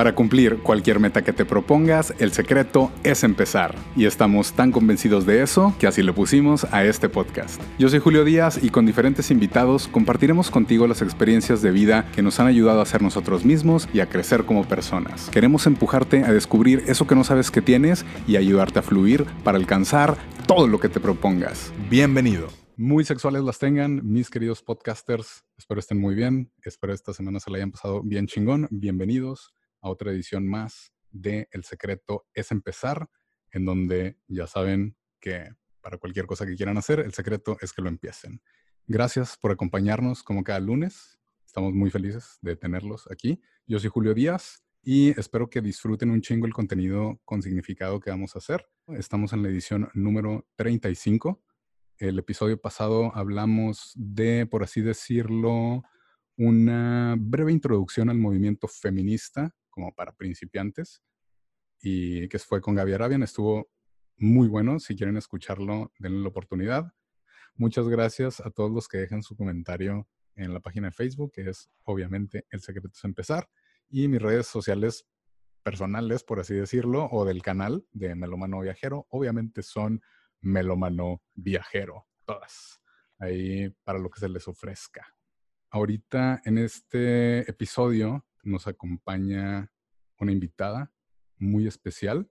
Para cumplir cualquier meta que te propongas, el secreto es empezar. Y estamos tan convencidos de eso que así le pusimos a este podcast. Yo soy Julio Díaz y con diferentes invitados compartiremos contigo las experiencias de vida que nos han ayudado a ser nosotros mismos y a crecer como personas. Queremos empujarte a descubrir eso que no sabes que tienes y ayudarte a fluir para alcanzar todo lo que te propongas. Bienvenido. Muy sexuales las tengan, mis queridos podcasters. Espero estén muy bien. Espero esta semana se la hayan pasado bien chingón. Bienvenidos a otra edición más de El secreto es empezar, en donde ya saben que para cualquier cosa que quieran hacer, el secreto es que lo empiecen. Gracias por acompañarnos como cada lunes. Estamos muy felices de tenerlos aquí. Yo soy Julio Díaz y espero que disfruten un chingo el contenido con significado que vamos a hacer. Estamos en la edición número 35 el episodio pasado hablamos de, por así decirlo, una breve introducción al movimiento feminista, como para principiantes, y que fue con Gaby Arabian. Estuvo muy bueno. Si quieren escucharlo, denle la oportunidad. Muchas gracias a todos los que dejan su comentario en la página de Facebook, que es obviamente El Secreto es Empezar, y mis redes sociales personales, por así decirlo, o del canal de Melomano Viajero, obviamente son melómano viajero, todas, ahí para lo que se les ofrezca. Ahorita en este episodio nos acompaña una invitada muy especial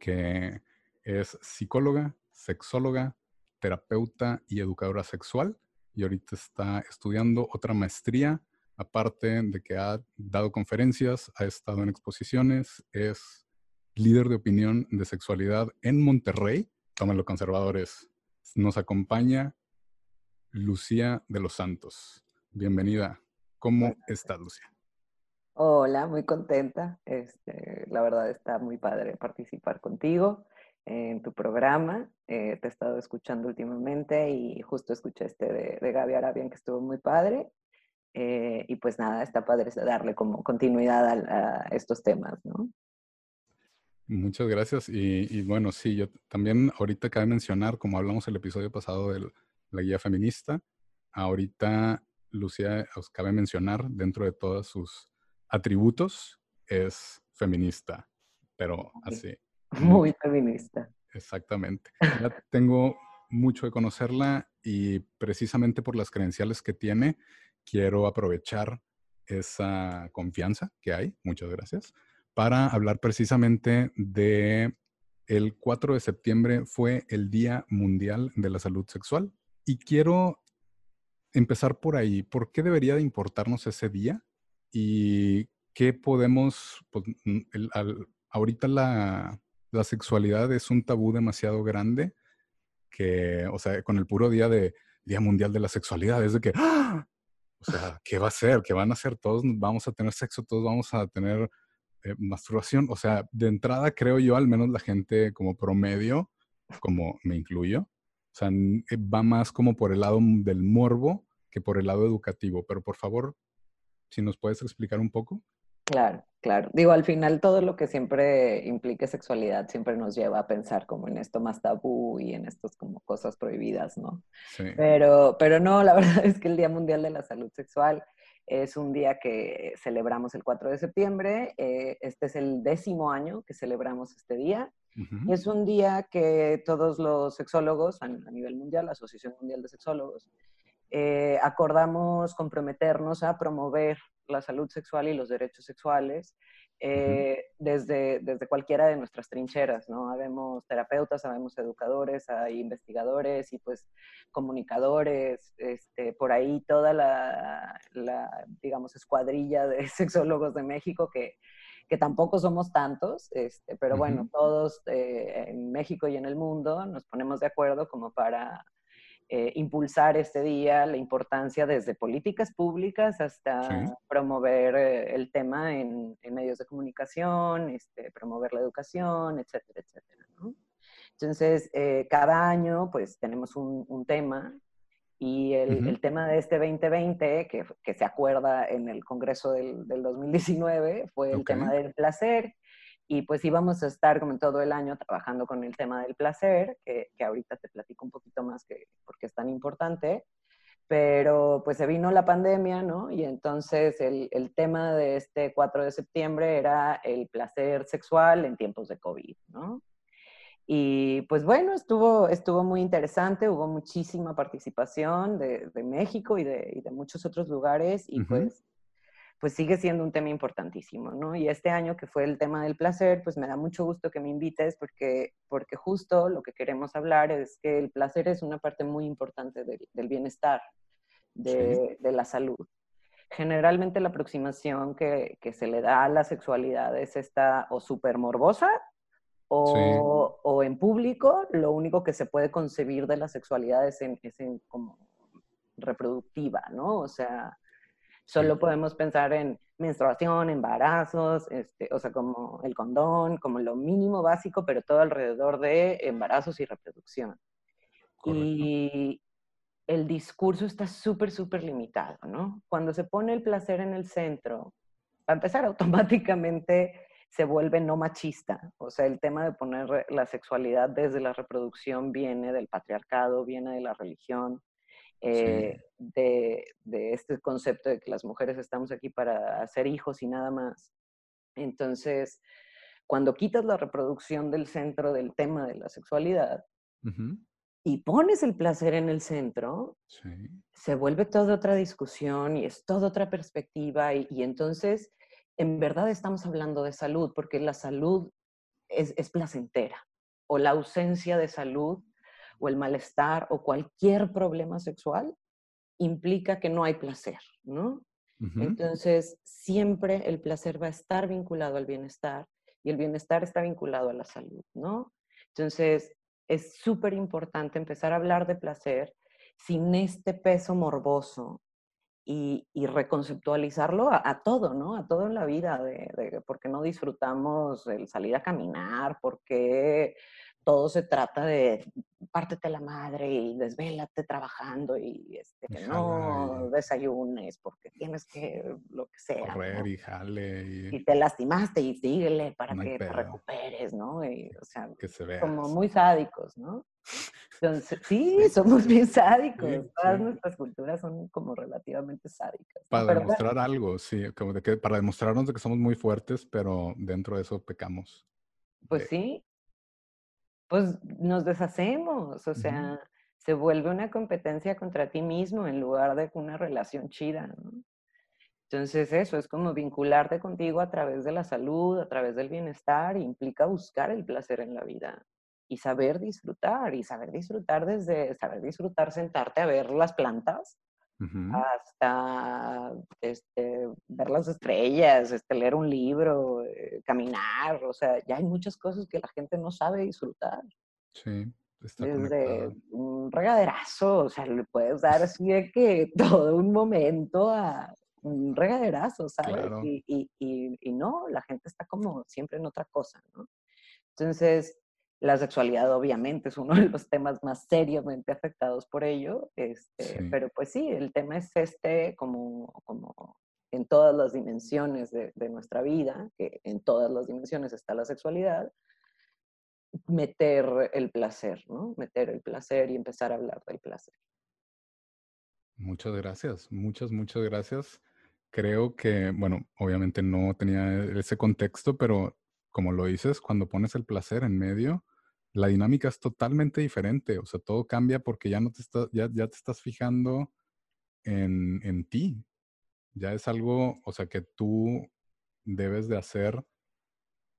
que es psicóloga, sexóloga, terapeuta y educadora sexual y ahorita está estudiando otra maestría, aparte de que ha dado conferencias, ha estado en exposiciones, es líder de opinión de sexualidad en Monterrey tómenlo conservadores. Nos acompaña Lucía de los Santos. Bienvenida. ¿Cómo estás, Lucía? Hola, muy contenta. Este, la verdad está muy padre participar contigo en tu programa. Eh, te he estado escuchando últimamente y justo escuché este de, Gaby Arabian que estuvo muy padre. Eh, y pues nada, está padre darle como continuidad a, estos temas, ¿no? Muchas gracias. Y, bueno, sí, yo también ahorita cabe mencionar, como hablamos el episodio pasado de la guía feminista, ahorita Lucía os cabe mencionar dentro de todos sus atributos es feminista, pero así. Muy feminista. Exactamente. Ya tengo mucho de conocerla y precisamente por las credenciales que tiene, quiero aprovechar esa confianza que hay. Muchas gracias para hablar precisamente de el 4 de septiembre fue el Día Mundial de la Salud Sexual y quiero empezar por ahí. ¿Por qué debería de importarnos ese día? Y qué podemos, pues, ahorita la, la, sexualidad es un tabú demasiado grande que, o sea, con el puro día de Día Mundial de la Sexualidad, es de que, ¡ah! o sea, ¿qué va a ser? ¿Qué van a hacer? Todos vamos a tener sexo, todos vamos a tener eh, masturbación, o sea, de entrada creo yo, al menos la gente como promedio, como me incluyo, o sea, eh, va más como por el lado del morbo que por el lado educativo. Pero por favor, si nos puedes explicar un poco. Claro, claro. Digo, al final todo lo que siempre implique sexualidad siempre nos lleva a pensar como en esto más tabú y en estas como cosas prohibidas, ¿no? Sí. Pero, pero no, la verdad es que el Día Mundial de la Salud Sexual es un día que celebramos el 4 de septiembre. Eh, este es el décimo año que celebramos este día. Y es un día que todos los sexólogos a, nivel mundial, la Asociación Mundial de Sexólogos, eh, acordamos comprometernos a promover la salud sexual y los derechos sexuales eh, desde, desde cualquiera de nuestras trincheras, ¿no? Habemos terapeutas, habemos educadores, hay investigadores y pues comunicadores, este, por ahí toda la, la, digamos, escuadrilla de sexólogos de México que, que tampoco somos tantos, este, pero bueno, todos eh, en México y en el mundo nos ponemos de acuerdo como para eh, impulsar este día, la importancia desde políticas públicas hasta promover eh, el tema en, medios de comunicación, este, promover la educación, etcétera, etcétera. Entonces, eh, cada año pues tenemos un, tema y el, tema de este 2020, que, que, se acuerda en el Congreso del, 2019, fue el tema del placer y pues íbamos a estar como todo el año trabajando con el tema del placer, que, que ahorita te platico un poquito más que, porque es tan importante. pero pues se vino la pandemia, ¿no? Y entonces el, el, tema de este 4 de septiembre era el placer sexual en tiempos de COVID, ¿no? Y pues bueno, estuvo, estuvo muy interesante, hubo muchísima participación de, de México y de, y de, muchos otros lugares y pues, pues sigue siendo un tema importantísimo, ¿no? Y este año que fue el tema del placer, pues me da mucho gusto que me invites porque, porque justo lo que queremos hablar es que el placer es una parte muy importante del, del bienestar, de, de, la salud. Generalmente la aproximación que, que, se le da a la sexualidad es esta o súper morbosa o, o, en público, lo único que se puede concebir de la sexualidad es en, es en como reproductiva, ¿no? O sea, solo podemos pensar en menstruación, embarazos, este, o sea, como el condón, como lo mínimo básico, pero todo alrededor de embarazos y reproducción. Y el discurso está súper, súper limitado, ¿no? Cuando se pone el placer en el centro, para empezar, automáticamente se vuelve no machista. O sea, el tema de poner la sexualidad desde la reproducción viene del patriarcado, viene de la religión, eh, de, de, este concepto de que las mujeres estamos aquí para hacer hijos y nada más. Entonces, cuando quitas la reproducción del centro del tema de la sexualidad y pones el placer en el centro, se vuelve toda otra discusión y es toda otra perspectiva y, y entonces en verdad estamos hablando de salud, porque la salud es, es, placentera, o la ausencia de salud, o el malestar, o cualquier problema sexual, implica que no hay placer, ¿no? Entonces, siempre el placer va a estar vinculado al bienestar, y el bienestar está vinculado a la salud, ¿no? Entonces, es súper importante empezar a hablar de placer sin este peso morboso y, y reconceptualizarlo a, a, todo, ¿no? A todo en la vida, de, de por qué no disfrutamos el salir a caminar, por qué todo se trata de pártete la madre y desvélate trabajando y este, que no desayunes porque tienes que lo que sea. Correr ¿no? y jale. Y... y... te lastimaste y síguele para no que te recuperes, ¿no? Y, o sea, que se vea. como muy sádicos, ¿no? Entonces, sí, somos bien sádicos. Sí, Todas sí. nuestras culturas son como relativamente sádicas. Para pero demostrar bueno. algo, sí, como de que para demostrarnos de que somos muy fuertes, pero dentro de eso pecamos. Pues sí, pues nos deshacemos, o sea, uh -huh. se vuelve una competencia contra ti mismo en lugar de una relación chida, ¿no? Entonces eso es como vincularte contigo a través de la salud, a través del bienestar, implica buscar el placer en la vida y saber disfrutar, y saber disfrutar desde, saber disfrutar sentarte a ver las plantas, uh -huh. hasta este, ver las estrellas, este, leer un libro, eh, caminar, o sea, ya hay muchas cosas que la gente no sabe disfrutar. Sí. Está Desde conectado. un regaderazo, o sea, le puedes dar así de que todo un momento a un regaderazo, ¿sabes? Claro. Y, y, y, y, no, la gente está como siempre en otra cosa, ¿no? Entonces, la sexualidad obviamente es uno de los temas más seriamente afectados por ello, este, sí. pero pues sí, el tema es este como, como en todas las dimensiones de, de, nuestra vida, que en todas las dimensiones está la sexualidad, meter el placer, ¿no? Meter el placer y empezar a hablar del placer. Muchas gracias, muchas, muchas gracias. Creo que, bueno, obviamente no tenía ese contexto, pero como lo dices, cuando pones el placer en medio, la dinámica es totalmente diferente. O sea, todo cambia porque ya no te estás, ya, ya te estás fijando en, en ti. Ya es algo, o sea, que tú debes de hacer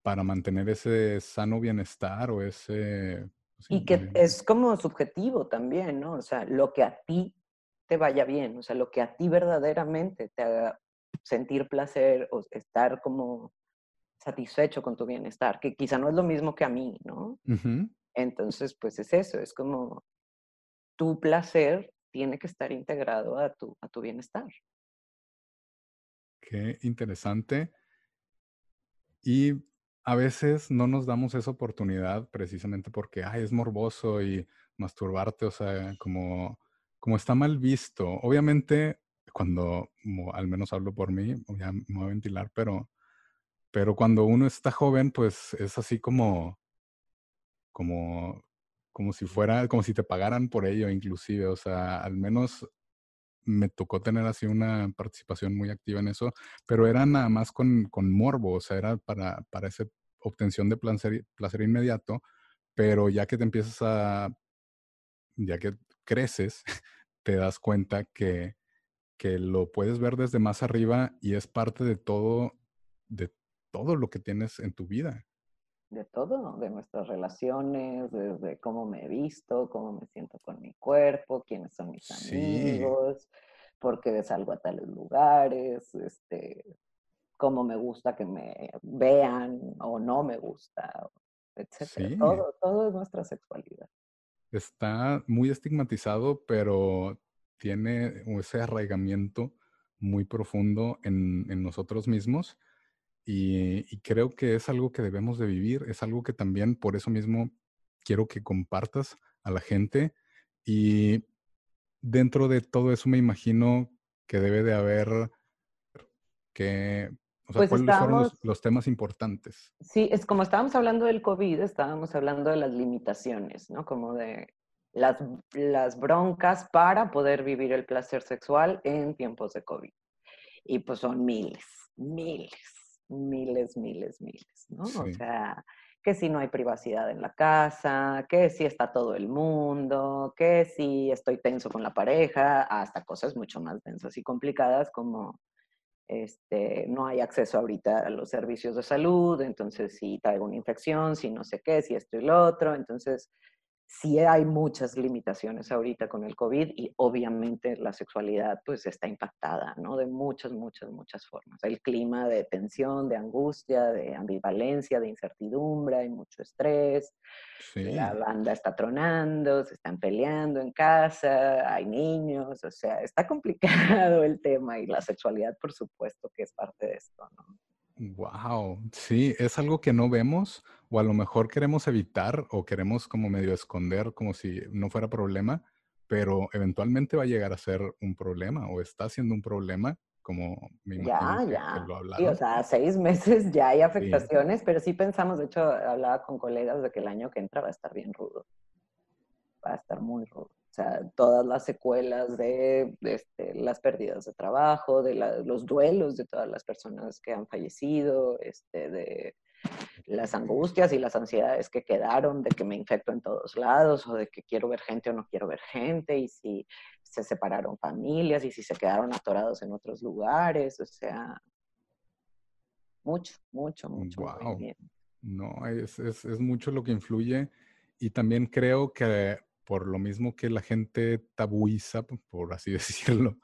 para mantener ese sano bienestar o ese... Sí, y que es como subjetivo también, ¿no? O sea, lo que a ti te vaya bien, o sea, lo que a ti verdaderamente te haga sentir placer o estar como satisfecho con tu bienestar, que quizá no es lo mismo que a mí, ¿no? Uh -huh. Entonces, pues es eso, es como tu placer tiene que estar integrado a tu, a tu bienestar. Qué interesante. Y a veces no nos damos esa oportunidad precisamente porque ay, es morboso y masturbarte, o sea, como, como está mal visto. Obviamente, cuando, al menos hablo por mí, ya me voy a ventilar, pero, pero cuando uno está joven, pues es así como, como, como si fuera, como si te pagaran por ello, inclusive. O sea, al menos me tocó tener así una participación muy activa en eso, pero era nada más con, con morbo, o sea, era para, para esa obtención de placer, placer inmediato, pero ya que te empiezas a, ya que creces, te das cuenta que, que lo puedes ver desde más arriba y es parte de todo, de todo lo que tienes en tu vida. De todo, de nuestras relaciones, desde cómo me he visto, cómo me siento con mi cuerpo, quiénes son mis amigos, por qué salgo a tales lugares, este, cómo me gusta que me vean o no me gusta, etc. Todo, todo es nuestra sexualidad. Está muy estigmatizado, pero tiene ese arraigamiento muy profundo en, nosotros mismos y, creo que es algo que debemos de vivir, es algo que también por eso mismo quiero que compartas a la gente y dentro de todo eso me imagino que debe de haber que, o sea, pues ¿cuáles fueron los, temas importantes? Sí, es como estábamos hablando del COVID, estábamos hablando de las limitaciones, ¿no? Como de las, las broncas para poder vivir el placer sexual en tiempos de COVID. Y pues son miles, miles, miles, miles, miles, ¿no? O sea, que si no hay privacidad en la casa, que si está todo el mundo, que si estoy tenso con la pareja, hasta cosas mucho más densas y complicadas como este, no hay acceso ahorita a los servicios de salud, entonces si traigo una infección, si no sé qué, si esto y lo otro, entonces sí hay muchas limitaciones ahorita con el COVID y obviamente la sexualidad pues está impactada, ¿no? De muchas, muchas, muchas formas. El clima de tensión, de angustia, de ambivalencia, de incertidumbre, hay mucho estrés, la banda está tronando, se están peleando en casa, hay niños, o sea, está complicado el tema y la sexualidad por supuesto que es parte de esto, ¿no? Wow, sí, es algo que no vemos o a lo mejor queremos evitar o queremos como medio esconder como si no fuera problema, pero eventualmente va a llegar a ser un problema o está siendo un problema, como me imagino ya, ya. lo Sí, o sea, seis meses ya hay afectaciones, pero sí pensamos, de hecho, hablaba con colegas de que el año que entra va a estar bien rudo. Va a estar muy rudo. O sea, todas las secuelas de, este, las pérdidas de trabajo, de los duelos de todas las personas que han fallecido, este, de las angustias y las ansiedades que quedaron de que me infecto en todos lados o de que quiero ver gente o no quiero ver gente y si se separaron familias y si se quedaron atorados en otros lugares, o sea, mucho, mucho, mucho. Wow. No, es, es, es mucho lo que influye y también creo que por lo mismo que la gente tabuiza, por así decirlo,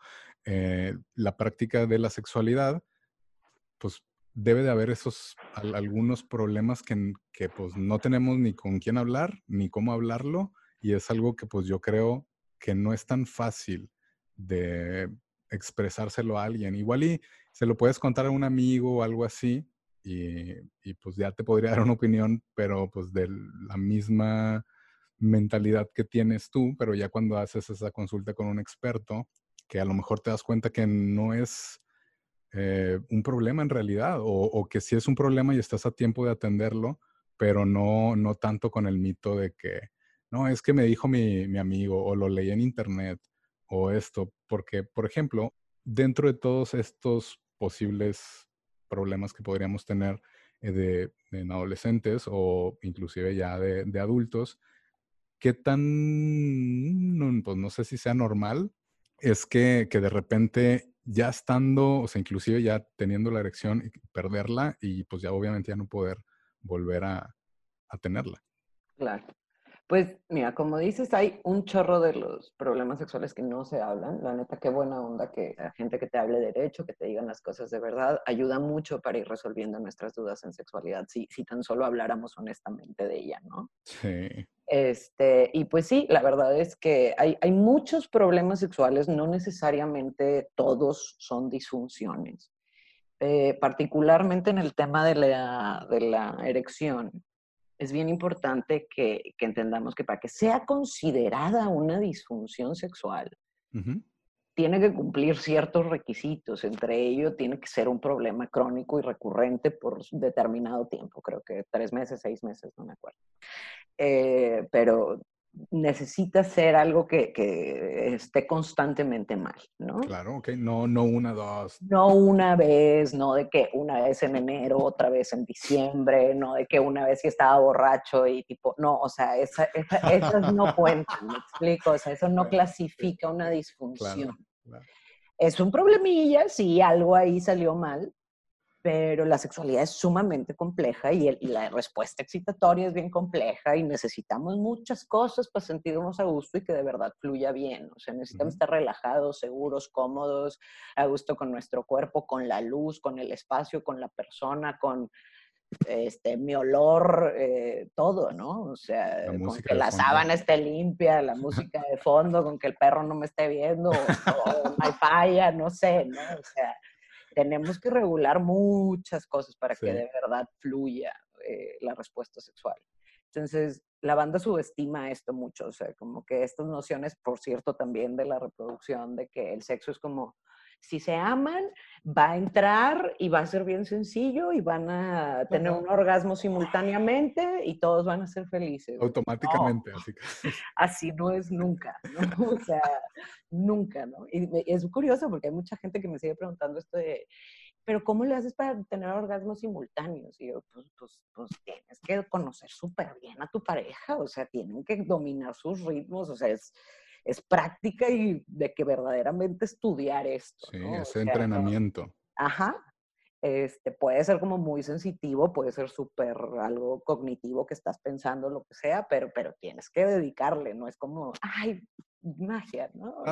eh, la práctica de la sexualidad, pues debe de haber esos algunos problemas que, que, pues no tenemos ni con quién hablar, ni cómo hablarlo, y es algo que pues yo creo que no es tan fácil de expresárselo a alguien. Igual y se lo puedes contar a un amigo o algo así, y, y pues ya te podría dar una opinión, pero pues de la misma mentalidad que tienes tú, pero ya cuando haces esa consulta con un experto, que a lo mejor te das cuenta que no es eh, un problema en realidad, o, que sí es un problema y estás a tiempo de atenderlo, pero no, no tanto con el mito de que, no, es que me dijo mi, mi amigo, o lo leí en internet, o esto, porque, por ejemplo, dentro de todos estos posibles problemas que podríamos tener eh, de, en adolescentes o inclusive ya de, adultos, qué tan, pues no sé si sea normal, es que, de repente ya estando, o sea, inclusive ya teniendo la erección, perderla y pues ya obviamente ya no poder volver a, a tenerla. Claro. Pues mira, como dices, hay un chorro de los problemas sexuales que no se hablan. La neta, qué buena onda que la gente que te hable derecho, que te digan las cosas de verdad, ayuda mucho para ir resolviendo nuestras dudas en sexualidad, si, si tan solo habláramos honestamente de ella, ¿no? Sí. Este, y pues sí, la verdad es que hay, hay muchos problemas sexuales, no necesariamente todos son disfunciones. Eh, particularmente en el tema de la, de la erección, es bien importante que, entendamos que para que sea considerada una disfunción sexual, tiene que cumplir ciertos requisitos. Entre ellos, tiene que ser un problema crónico y recurrente por determinado tiempo, creo que tres meses, seis meses, no me acuerdo. Eh, pero necesita ser algo que, que, esté constantemente mal, ¿no? Claro, ok, no, no una, dos. No una vez, no de que una vez en enero, otra vez en diciembre, no de que una vez que estaba borracho y tipo, no, o sea, esa, esas no cuentan, me explico, o sea, eso no clasifica una disfunción. Es un problemilla si algo ahí salió mal, pero la sexualidad es sumamente compleja y, la respuesta excitatoria es bien compleja y necesitamos muchas cosas para sentirnos a gusto y que de verdad fluya bien. O sea, necesitamos estar relajados, seguros, cómodos, a gusto con nuestro cuerpo, con la luz, con el espacio, con la persona, con este, mi olor, eh, todo, ¿no? O sea, con que la sábana esté limpia, la música de fondo, con que el perro no me esté viendo, o, o hay falla, no sé, ¿no? O sea, tenemos que regular muchas cosas para que de verdad fluya eh, la respuesta sexual. Entonces, la banda subestima esto mucho, o sea, como que estas nociones, por cierto, también de la reproducción, de que el sexo es como si se aman, va a entrar y va a ser bien sencillo y van a tener un orgasmo simultáneamente y todos van a ser felices. Automáticamente, así Así no es nunca, ¿no? O sea, nunca, ¿no? Y es curioso porque hay mucha gente que me sigue preguntando esto de, pero ¿cómo le haces para tener orgasmos simultáneos? Y yo, pues, pues, pues tienes que conocer súper bien a tu pareja, o sea, tienen que dominar sus ritmos, o sea, es es práctica y de que verdaderamente estudiar esto. Sí, ese entrenamiento. ajá. Este, puede ser como muy sensitivo, puede ser súper algo cognitivo que estás pensando, lo que sea, pero, pero tienes que dedicarle, no es como, ay, magia, ¿no?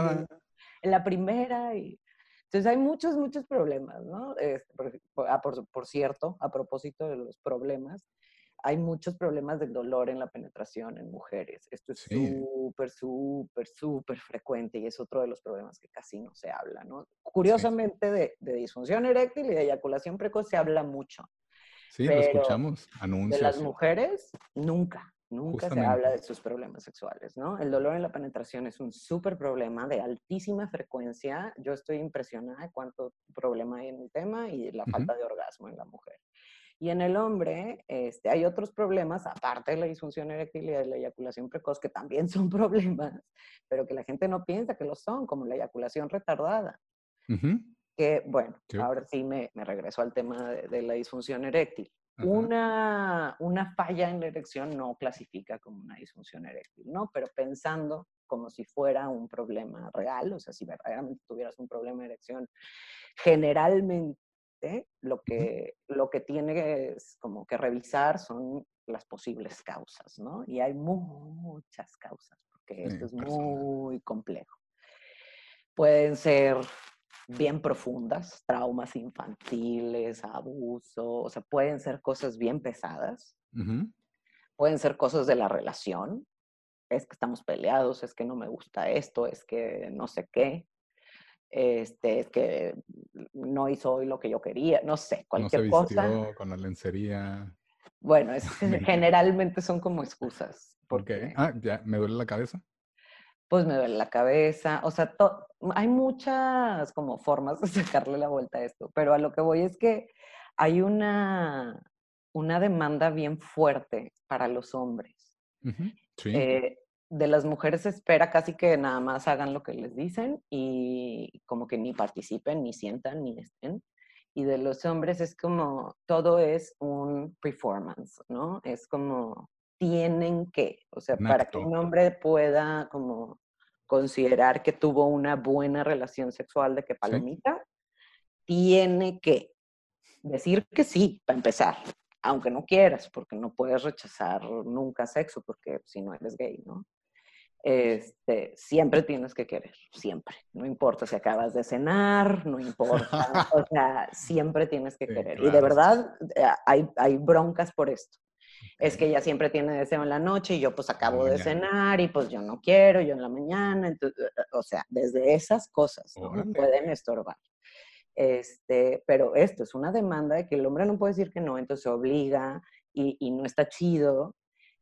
En la primera y... Entonces hay muchos, muchos problemas, ¿no? Este, ah, por, por, cierto, a propósito de los problemas, hay muchos problemas del dolor en la penetración en mujeres. Esto es súper, súper, súper frecuente y es otro de los problemas que casi no se habla, ¿no? Curiosamente, de, disfunción eréctil y de eyaculación precoz se habla mucho. Sí, lo escuchamos, anuncios. De las mujeres, nunca, nunca se habla de sus problemas sexuales, ¿no? El dolor en la penetración es un súper problema de altísima frecuencia. Yo estoy impresionada de cuánto problema hay en el tema y la falta de orgasmo en la mujer. Y en el hombre este, hay otros problemas, aparte de la disfunción eréctil y de la eyaculación precoz, que también son problemas, pero que la gente no piensa que lo son, como la eyaculación retardada. Que, bueno, ahora sí me, me, regreso al tema de, la disfunción eréctil. Una, una falla en la erección no clasifica como una disfunción eréctil, ¿no? Pero pensando como si fuera un problema real, o sea, si verdaderamente tuvieras un problema de erección, generalmente lo que, lo que tiene es como que revisar son las posibles causas, ¿no? Y hay muchas causas, porque esto es muy complejo. Pueden ser bien profundas, traumas infantiles, abuso, o sea, pueden ser cosas bien pesadas, pueden ser cosas de la relación, es que estamos peleados, es que no me gusta esto, es que no sé qué, este, es que no hizo hoy lo que yo quería, no sé, cualquier no se cosa. con la lencería. Bueno, es, generalmente son como excusas. Porque, Ah, ya, ¿me duele la cabeza? Pues me duele la cabeza, o sea, hay muchas como formas de sacarle la vuelta a esto, pero a lo que voy es que hay una, una demanda bien fuerte para los hombres. Sí. Eh, de las mujeres se espera casi que nada más hagan lo que les dicen y como que ni participen, ni sientan, ni estén. Y de los hombres es como, todo es un performance, ¿no? Es como, tienen que, o sea, para que un hombre pueda como considerar que tuvo una buena relación sexual de que palomita, tiene que decir que sí, para empezar, aunque no quieras, porque no puedes rechazar nunca sexo, porque si no eres gay, ¿no? Este, siempre tienes que querer, siempre. No importa si acabas de cenar, no importa, o sea, siempre tienes que querer. Y de verdad, eh, hay, hay broncas por esto. Es que ella siempre tiene deseo en la noche y yo pues acabo de cenar y pues yo no quiero, yo en la mañana, entonces, eh, o sea, desde esas cosas ¿no? pueden estorbar. Este, pero esto es una demanda de que el hombre no puede decir que no, entonces se obliga y, y no está chido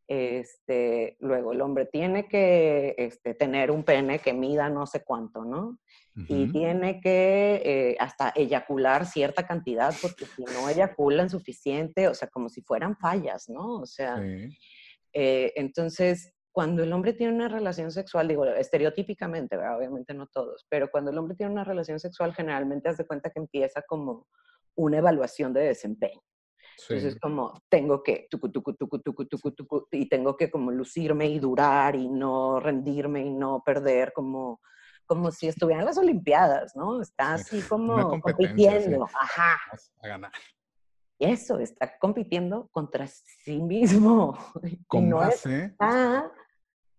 este, luego el hombre tiene que este, tener un pene que mida no sé cuánto, ¿no? Y tiene que eh, hasta eyacular cierta cantidad, porque si no eyaculan suficiente, o sea, como si fueran fallas, ¿no? O sea, eh, entonces, cuando el hombre tiene una relación sexual, digo, estereotípicamente, obviamente no todos, pero cuando el hombre tiene una relación sexual, generalmente hace cuenta que empieza como una evaluación de desempeño. Entonces, como tengo que, tucu, tucu, tucu, tucu, tucu, tucu, y tengo que como lucirme y durar y no rendirme y no perder, como, como si estuviera en las Olimpiadas, ¿no? Está así como compitiendo. Ajá. A ganar. Y eso, está compitiendo contra sí mismo. Con base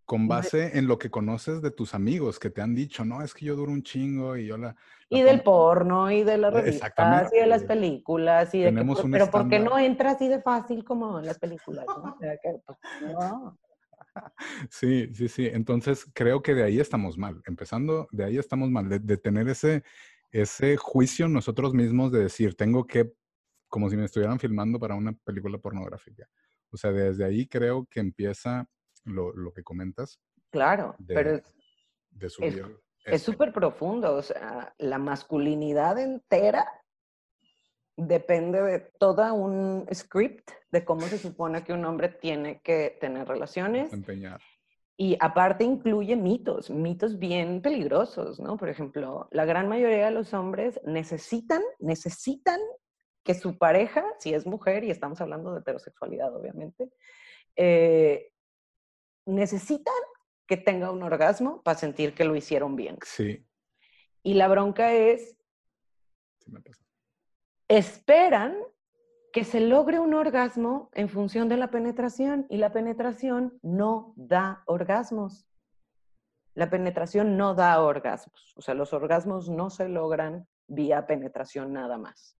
con base en lo que conoces de tus amigos que te han dicho, no, es que yo duro un chingo y yo la... y del porno, y de las eh, revistas, y de las películas, y de pero ¿por qué no entra así de fácil como en las películas? ¿no? Pues, sí, sí, sí. Entonces creo que de ahí estamos mal. Empezando, de ahí estamos mal, de, de tener ese, ese juicio nosotros mismos de decir, tengo que, como si me estuvieran filmando para una película pornográfica. O sea, desde ahí creo que empieza lo, que comentas. Claro, pero es, es súper profundo. O sea, la masculinidad entera depende de todo un script de cómo se supone que un hombre tiene que tener relaciones. Empeñar. Y aparte incluye mitos, mitos bien peligrosos, ¿no? Por ejemplo, la gran mayoría de los hombres necesitan, necesitan que su pareja, si es mujer, y estamos hablando de heterosexualidad, obviamente, eh, necesitan que tenga un orgasmo para sentir que lo hicieron bien. Sí. Y la bronca es, esperan que se logre un orgasmo en función de la penetración y la penetración no da orgasmos. La penetración no da orgasmos. O sea, los orgasmos no se logran vía penetración nada más.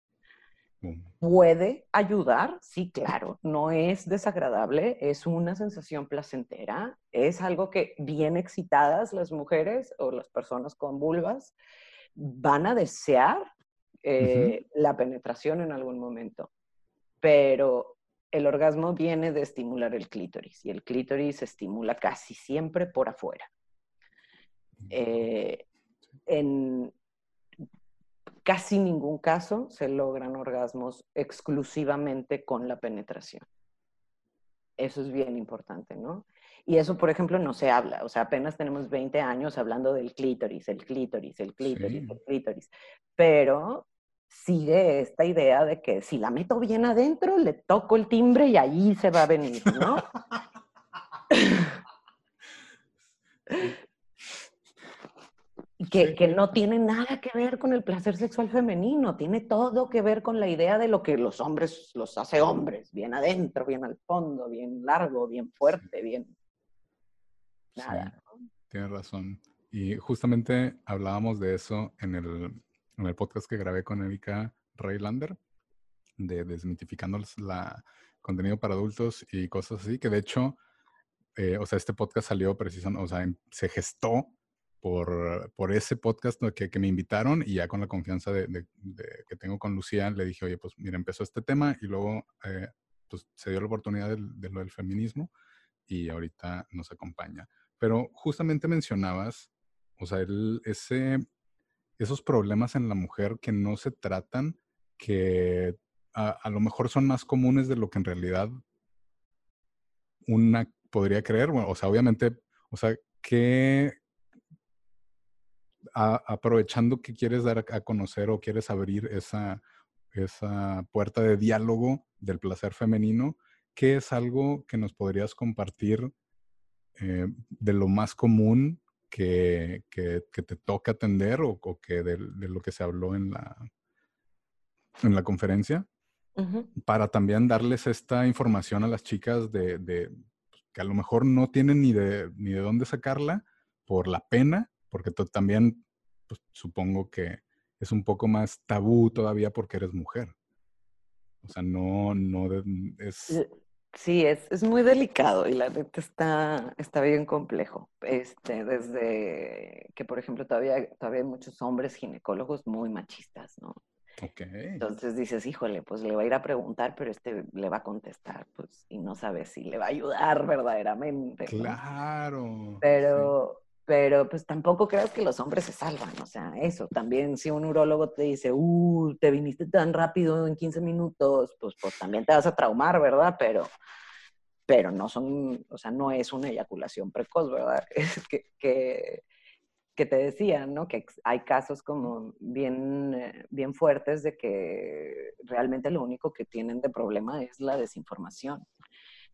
¿Puede ayudar? Sí, claro, no es desagradable, es una sensación placentera, es algo que bien excitadas las mujeres o las personas con vulvas van a desear eh, la penetración en algún momento, pero el orgasmo viene de estimular el clítoris y el clítoris se estimula casi siempre por afuera. Eh, en, casi ningún caso se logran orgasmos exclusivamente con la penetración. Eso es bien importante, ¿no? Y eso, por ejemplo, no se habla. O sea, apenas tenemos 20 años hablando del clítoris, el clítoris, el clítoris, el clítoris. Pero sigue esta idea de que si la meto bien adentro, le toco el timbre y ahí se va a venir, ¿no? que, no tiene nada que ver con el placer sexual femenino, tiene todo que ver con la idea de lo que los hombres los hace hombres, bien adentro, bien al fondo, bien largo, bien fuerte, bien... Nada. tienes razón. Y justamente hablábamos de eso en el, en el podcast que grabé con Erika Raylander, de desmitificando la contenido para adultos y cosas así, que de hecho, eh, o sea, este podcast salió precisamente, o sea, se gestó por, por ese podcast que, que, me invitaron y ya con la confianza de, que tengo con Lucía, le dije, oye, pues mira, empezó este tema y luego eh, pues, se dio la oportunidad de, lo del feminismo y ahorita nos acompaña. Pero justamente mencionabas, o sea, el, ese, esos problemas en la mujer que no se tratan, que a, a lo mejor son más comunes de lo que en realidad una podría creer. Bueno, o sea, obviamente, o sea, ¿qué, aprovechando que quieres dar a, conocer o quieres abrir esa, esa puerta de diálogo del placer femenino, ¿qué es algo que nos podrías compartir eh, de lo más común que, que, te toca atender o, que de, lo que se habló en la, en la conferencia? Para también darles esta información a las chicas de, de, que a lo mejor no tienen ni de, ni de dónde sacarla por la pena porque también pues, supongo que es un poco más tabú todavía porque eres mujer. O sea, no, no es... Sí, es, es muy delicado y la neta está, está bien complejo. Este, desde que, por ejemplo, todavía, todavía hay muchos hombres ginecólogos muy machistas, ¿no? Ok. Entonces dices, híjole, pues le va a ir a preguntar, pero este le va a contestar, pues, y no sabes si le va a ayudar verdaderamente. Claro. Pero, pero pues tampoco creas que los hombres se salvan, o sea, eso también, si un urólogo te dice, uh, te viniste tan rápido en 15 minutos, pues, pues también te vas a traumar, ¿verdad? Pero, pero no son, o sea, no es una eyaculación precoz, ¿verdad? Es que, que, que te decía, ¿no? Que hay casos como bien, eh, bien fuertes de que realmente lo único que tienen de problema es la desinformación.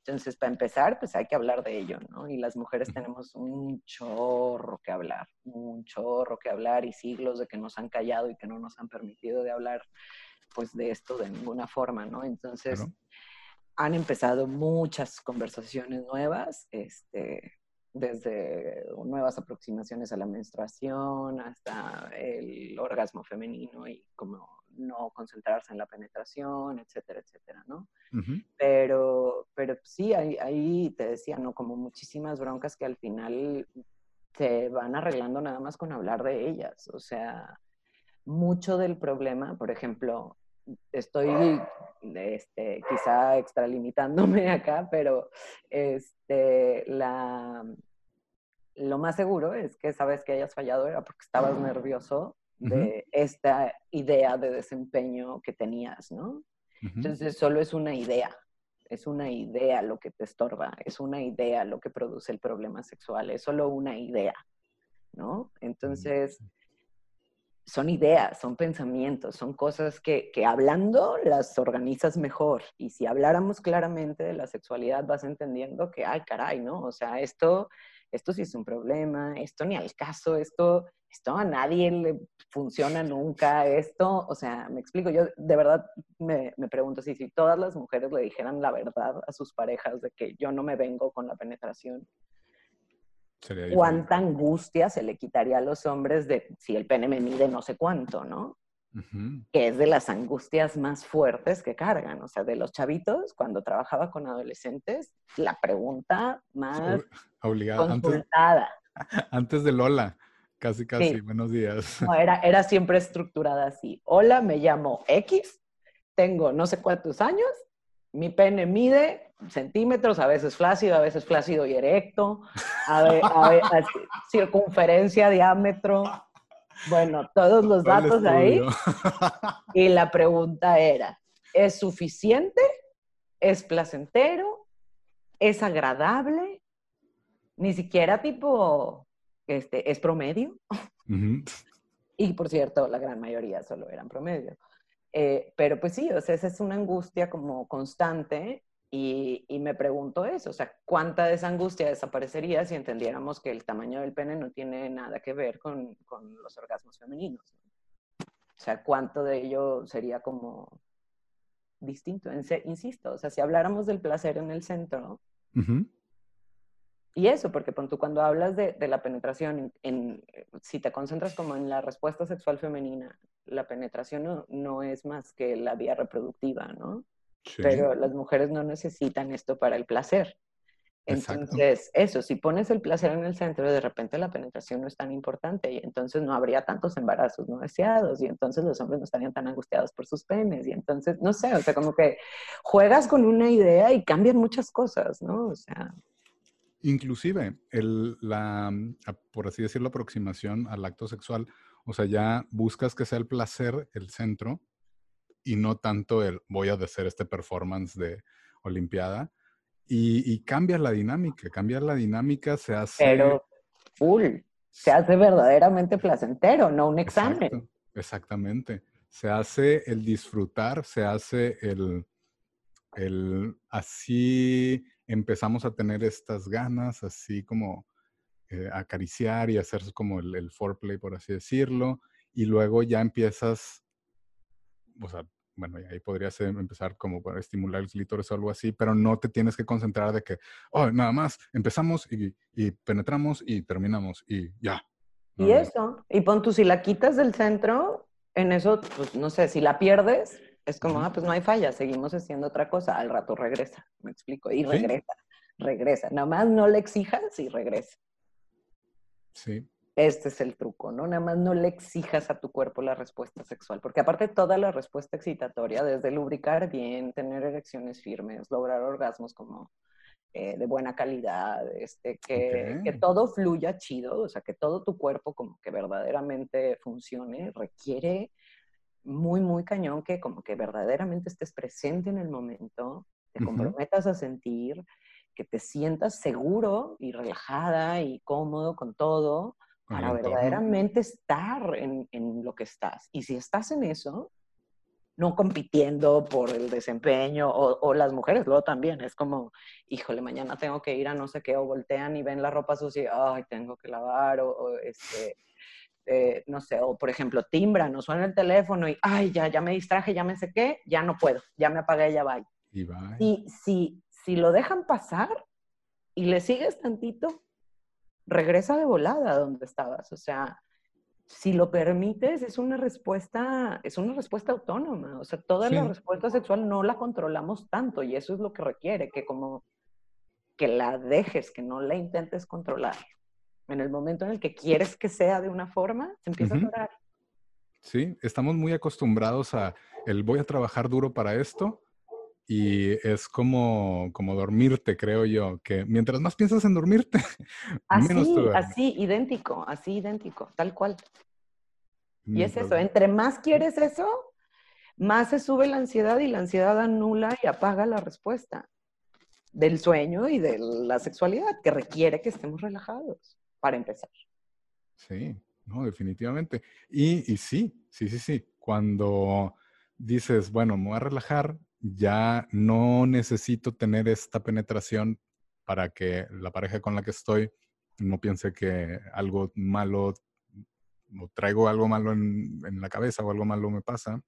Entonces, para empezar, pues hay que hablar de ello, ¿no? Y las mujeres tenemos un chorro que hablar, un chorro que hablar y siglos de que nos han callado y que no nos han permitido de hablar, pues, de esto de ninguna forma, ¿no? Entonces, han empezado muchas conversaciones nuevas, este, desde nuevas aproximaciones a la menstruación hasta el orgasmo femenino y como no concentrarse en la penetración, etcétera, etcétera, ¿no? Pero, pero sí, ahí, ahí, te decía, ¿no? Como muchísimas broncas que al final se van arreglando nada más con hablar de ellas. O sea, mucho del problema, por ejemplo, estoy este, quizá extralimitándome acá, pero este, la, lo más seguro es que sabes que hayas fallado era porque estabas nervioso de esta idea de desempeño que tenías, ¿no? Entonces solo es una idea, es una idea lo que te estorba, es una idea lo que produce el problema sexual, es solo una idea, ¿no? Entonces, son ideas, son pensamientos, son cosas que, que, hablando las organizas mejor. Y si habláramos claramente de la sexualidad, vas entendiendo que, ay, caray, ¿no? O sea, esto esto sí es un problema, esto ni al caso, esto, esto a nadie le funciona nunca, esto, o sea, me explico, yo de verdad me, me pregunto si, si todas las mujeres le dijeran la verdad a sus parejas de que yo no me vengo con la penetración, cuánta angustia se le quitaría a los hombres de si el pene me mide no sé cuánto, ¿no? Que es de las angustias más fuertes que cargan. O sea, de los chavitos, cuando trabajaba con adolescentes, la pregunta más Obligada. consultada. Antes, de Lola, casi, casi, buenos días. No, era, era siempre estructurada así. Hola, me llamo X, tengo no sé cuántos años, mi pene mide centímetros, a veces flácido, a veces flácido y erecto, a circunferencia, diámetro, bueno, todos los datos ahí. Y la pregunta era, ¿es suficiente? ¿Es placentero? ¿Es agradable? Ni siquiera tipo, este, ¿es promedio? Y por cierto, la gran mayoría solo eran promedio. Eh, pero pues sí, o sea, esa es una angustia como constante y, me pregunto eso, o sea, ¿cuánta de esa angustia desaparecería si entendiéramos que el tamaño del pene no tiene nada que ver con, con los orgasmos femeninos? O sea, ¿cuánto de ello sería como distinto? insisto, o sea, si habláramos del placer en el centro, y eso, porque tú cuando hablas de, de la penetración, en, si te concentras como en la respuesta sexual femenina, la penetración no, no es más que la vía reproductiva, ¿no? Pero las mujeres no necesitan esto para el placer. Entonces, eso, si pones el placer en el centro, de repente la penetración no es tan importante y entonces no habría tantos embarazos no deseados y entonces los hombres no estarían tan angustiados por sus penes y entonces, no sé, o sea, como que juegas con una idea y cambian muchas cosas, ¿no? O sea... Inclusive, el, la, por así decirlo, aproximación al acto sexual, o sea, ya buscas que sea el placer el centro y no tanto el voy a hacer este performance de Olimpiada. Y, y cambia la dinámica, cambiar la dinámica se hace... Pero full, se hace verdaderamente placentero, no un examen. exactamente. Se hace el disfrutar, se hace el, el así empezamos a tener estas ganas, así como eh, acariciar y hacer como el, el foreplay, por así decirlo, y luego ya empiezas o sea, bueno, ahí podrías empezar como para estimular el clítoris o algo así, pero no te tienes que concentrar de que, oh, nada más, empezamos y, y penetramos y terminamos y ya. y eso, y pon tú, si la quitas del centro, en eso, pues no sé, si la pierdes, es como, ah, pues no hay falla, seguimos haciendo otra cosa, al rato regresa, me explico, y regresa, regresa, nada más no le exijas y regresa. Sí, este es el truco, ¿no? Nada más no le exijas a tu cuerpo la respuesta sexual, porque aparte toda la respuesta excitatoria, desde lubricar bien, tener erecciones firmes, lograr orgasmos como eh, de buena calidad, este, que, que, todo fluya chido, o sea, que todo tu cuerpo como que verdaderamente funcione, requiere muy, muy cañón que como que verdaderamente estés presente en el momento, te comprometas a sentir, que te sientas seguro y relajada y cómodo con todo para verdaderamente estar en, en, lo que estás. Y si estás en eso, no compitiendo por el desempeño, o, o, las mujeres luego también, es como, híjole, mañana tengo que ir a no sé qué, o voltean y ven la ropa sucia, ay, tengo que lavar, o, o este, eh, no sé, o por ejemplo, timbra, no suena el teléfono y, ay, ya, ya me distraje, ya me sé qué, ya no puedo, ya me apagué, ya va. Y. Y si, si lo dejan pasar y le sigues tantito, regresa de volada a donde estabas. O sea, si lo permites, es una respuesta, es una respuesta autónoma. O sea, toda la respuesta sexual no la controlamos tanto y eso es lo que requiere, que como que la dejes, que no la intentes controlar. En el momento en el que quieres que sea de una forma, se empieza a llorar. Sí, estamos muy acostumbrados a el voy a trabajar duro para esto y es como, como dormirte, creo yo, que mientras más piensas en dormirte, así, menos Así, idéntico, así idéntico, tal cual. Y es eso, entre más quieres eso, más se sube la ansiedad y la ansiedad anula y apaga la respuesta del sueño y de la sexualidad, que requiere que estemos relajados, para empezar. Sí, no, definitivamente. Y, y sí, sí, sí, sí. Cuando dices, bueno, me voy a relajar, ya no necesito tener esta penetración para que la pareja con la que estoy no piense que algo malo o traigo algo malo en, la cabeza o algo malo me pasa.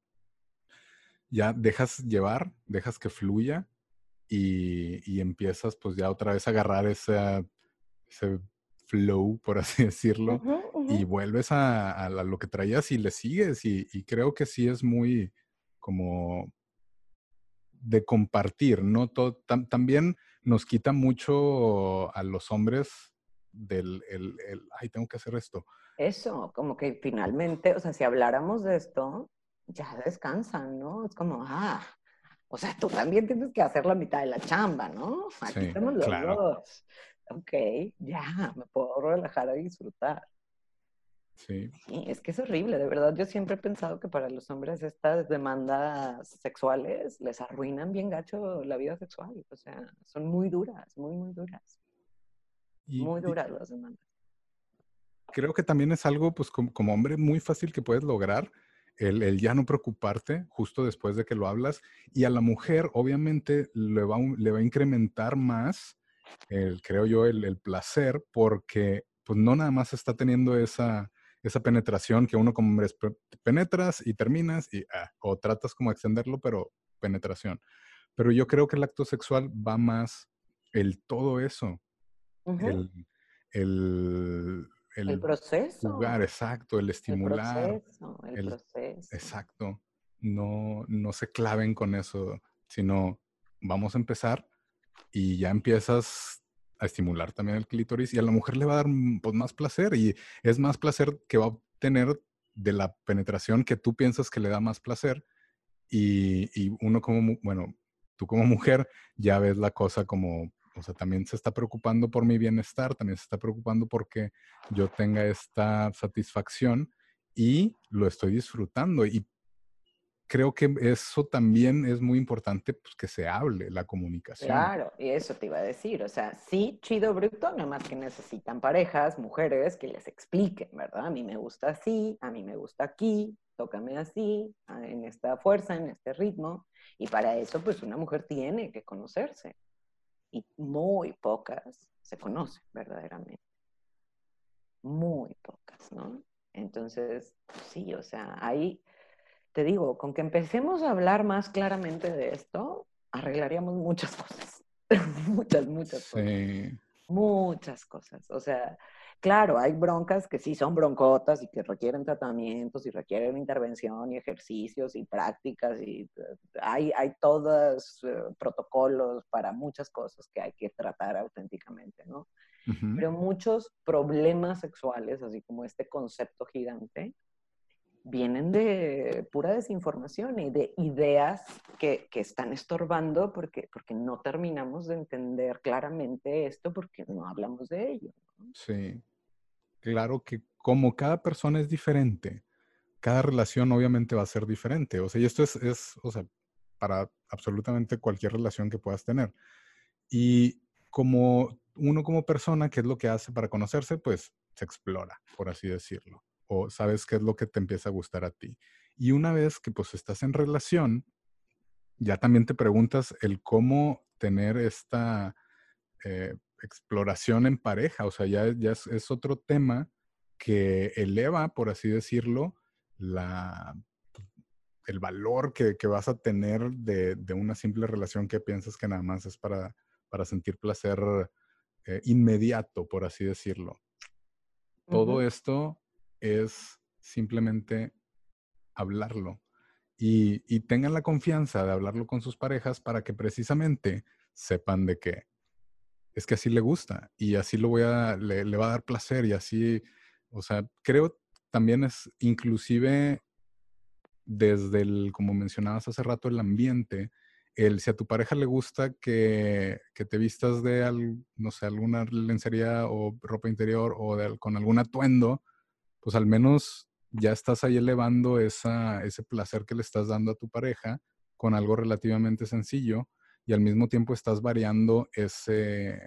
Ya dejas llevar, dejas que fluya y, empiezas pues ya otra vez a agarrar ese, ese flow, por así decirlo, y vuelves a, lo que traías y le sigues. Y, y creo que sí es muy como de compartir, ¿no? también nos quita mucho a los hombres del, el, ay, tengo que hacer esto. Eso, como que finalmente, o sea, si habláramos de esto, ya descansan, ¿no? Es como, ah, o sea, tú también tienes que hacer la mitad de la chamba, ¿no? Aquí estamos los dos. Ok, ya, me puedo relajar y disfrutar. Sí. Es que es horrible, de verdad. Yo siempre he pensado que para los hombres estas demandas sexuales les arruinan bien gacho la vida sexual. O sea, son muy duras, muy, muy duras. muy duras las demandas. Creo que también es algo, pues, como, hombre, muy fácil que puedes lograr. El, ya no preocuparte justo después de que lo hablas. Y a la mujer, obviamente, le va, le va a incrementar más, el, creo yo, el, el placer, porque pues no nada más está teniendo esa, esa penetración que uno como hombre penetras y terminas y, ah, o tratas como extenderlo, pero penetración. Pero yo creo que el acto sexual va más el todo eso. el, el, el, proceso. Jugar, exacto, el estimular. El proceso, el, proceso. Exacto. No, no se claven con eso, sino vamos a empezar y ya empiezas a estimular también el clítoris y a la mujer le va a dar mm, pues, más placer y es más placer que va a obtener de la penetración que tú piensas que le da más placer y, y, uno como, bueno, tú como mujer ya ves la cosa como, o sea, también se está preocupando por mi bienestar, también se está preocupando porque yo tenga esta satisfacción y lo estoy disfrutando y creo que eso también es muy importante, pues que se hable, la comunicación. Claro, y eso te iba a decir, o sea, sí, chido, bruto, nada más que necesitan parejas, mujeres, que les expliquen, ¿verdad? A mí me gusta así, a mí me gusta aquí, tócame así, en esta fuerza, en este ritmo, y para eso, pues una mujer tiene que conocerse, y muy pocas se conocen verdaderamente, muy pocas, ¿no? Entonces, sí, o sea, hay te digo, con que empecemos a hablar más claramente de esto, arreglaríamos muchas cosas. muchas, muchas cosas. Muchas cosas. O sea, claro, hay broncas que sí son broncotas y que requieren tratamientos y requieren intervención y ejercicios y prácticas y eh, hay, hay todos eh, protocolos para muchas cosas que hay que tratar auténticamente, ¿no? Pero muchos problemas sexuales, así como este concepto gigante, vienen de pura desinformación y de ideas que, que, están estorbando porque, porque no terminamos de entender claramente esto porque no hablamos de ello. Sí, claro que como cada persona es diferente, cada relación obviamente va a ser diferente. O sea, y esto es, es o sea, para absolutamente cualquier relación que puedas tener. Y como uno como persona, ¿qué es lo que hace para conocerse? Pues se explora, por así decirlo. O sabes qué es lo que te empieza a gustar a ti. Y una vez que pues estás en relación, ya también te preguntas el cómo tener esta eh, exploración en pareja. O sea, ya, ya es, otro tema que eleva, por así decirlo, la, el valor que, vas a tener de, una simple relación que piensas que nada más es para, para sentir placer eh, inmediato, por así decirlo. Todo esto es simplemente hablarlo y, tengan la confianza de hablarlo con sus parejas para que precisamente sepan de que es que así le gusta y así lo voy a, le, va a dar placer y así, o sea, creo también es inclusive desde el, como mencionabas hace rato, el ambiente, el si a tu pareja le gusta que, te vistas de, no sé, alguna lencería o ropa interior o con algún atuendo, pues al menos ya estás ahí elevando ese placer que le estás dando a tu pareja con algo relativamente sencillo y al mismo tiempo estás variando ese,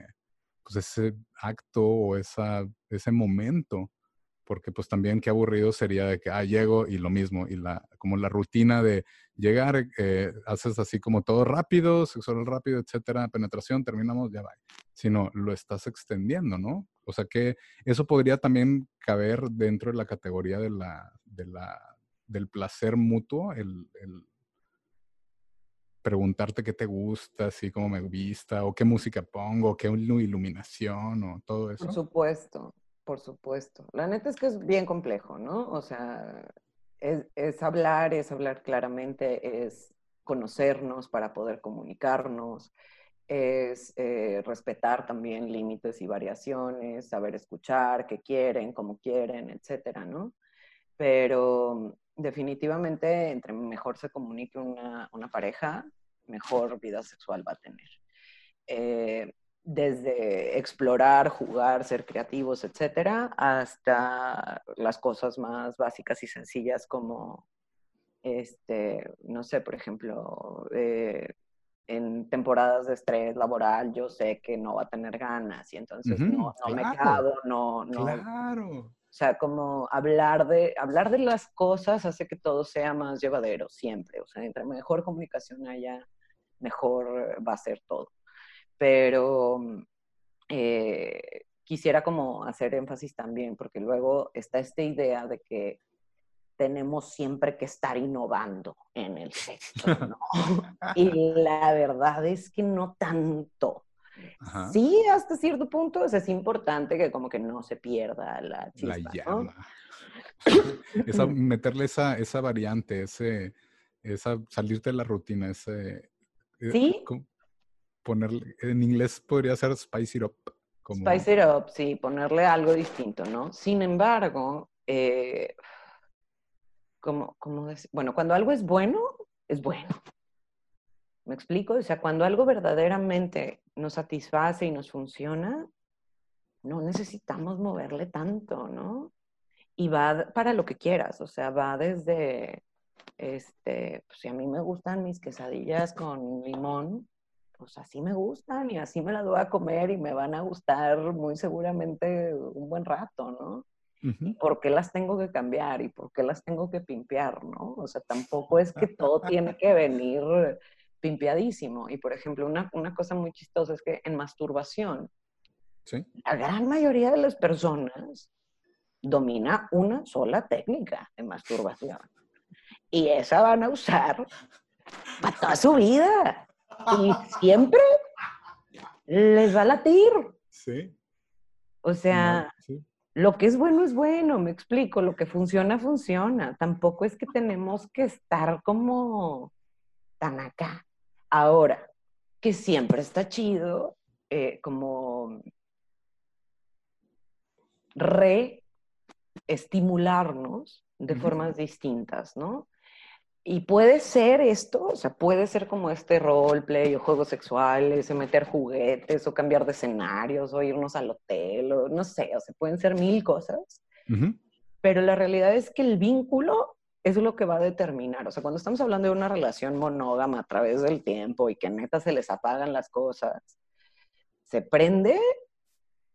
pues ese acto o esa, ese momento porque pues también qué aburrido sería de que, ah, llego y lo mismo, y la, como la rutina de llegar, eh, haces así como todo rápido, sexual rápido, etcétera, penetración, terminamos, ya va. Sino lo estás extendiendo, ¿no? O sea que eso podría también caber dentro de la categoría de la, de la, del placer mutuo, el, el preguntarte qué te gusta, así como me vista, o qué música pongo, qué iluminación, o todo eso. Por supuesto. Por supuesto. La neta es que es bien complejo, ¿no? O sea, es, hablar, es hablar claramente, es conocernos para poder comunicarnos, es eh, respetar también límites y variaciones, saber escuchar, qué quieren, cómo quieren, etcétera, ¿no? Pero definitivamente, entre mejor se comunique una, pareja, mejor vida sexual va a tener. Eh, desde explorar, jugar, ser creativos, etcétera, hasta las cosas más básicas y sencillas como, este, no sé, por ejemplo, eh, en temporadas de estrés laboral yo sé que no va a tener ganas y entonces no, me cago, no, no. Claro. O sea, como hablar de, hablar de las cosas hace que todo sea más llevadero siempre. O sea, entre mejor comunicación haya, mejor va a ser todo pero eh, quisiera como hacer énfasis también, porque luego está esta idea de que tenemos siempre que estar innovando en el sexo, ¿no? y la verdad es que no tanto. Sí, hasta cierto punto es importante que como que no se pierda la chispa, La llama. meterle esa, esa variante, ese, esa, salirte de la rutina, ese... Eh, sí, ponerle, en inglés podría ser spice it up. Como... Spice it up, sí, ponerle algo distinto, ¿no? Sin embargo, eh, como, como bueno, cuando algo es bueno, es bueno. ¿Me explico? O sea, cuando algo verdaderamente nos satisface y nos funciona, no necesitamos moverle tanto, ¿no? Y va para lo que quieras, o sea, va desde, este, pues si a mí me gustan mis quesadillas con limón, pues así me gustan y así me las voy a comer y me van a gustar muy seguramente un buen rato, ¿no? ¿Por qué las tengo que cambiar y por qué las tengo que pimpear, no? O sea, tampoco es que todo tiene que venir pimpeadísimo. Y por ejemplo, una, una cosa muy chistosa es que en masturbación, la gran mayoría de las personas domina una sola técnica en masturbación. Y esa van a usar para toda su vida y siempre les va a latir. Sí. O sea, lo que es bueno es bueno, me explico, lo que funciona, funciona. Tampoco es que tenemos que estar como tan acá. Ahora, que siempre está chido, eh, como reestimularnos de formas distintas, ¿no? Y puede ser esto, o sea, puede ser como este roleplay o juegos sexuales, o meter juguetes, o cambiar de escenarios, o irnos al hotel, o no sé, o sea, pueden ser mil cosas. Pero la realidad es que el vínculo es lo que va a determinar. O sea, cuando estamos hablando de una relación monógama a través del tiempo y que neta se les apagan las cosas, se prende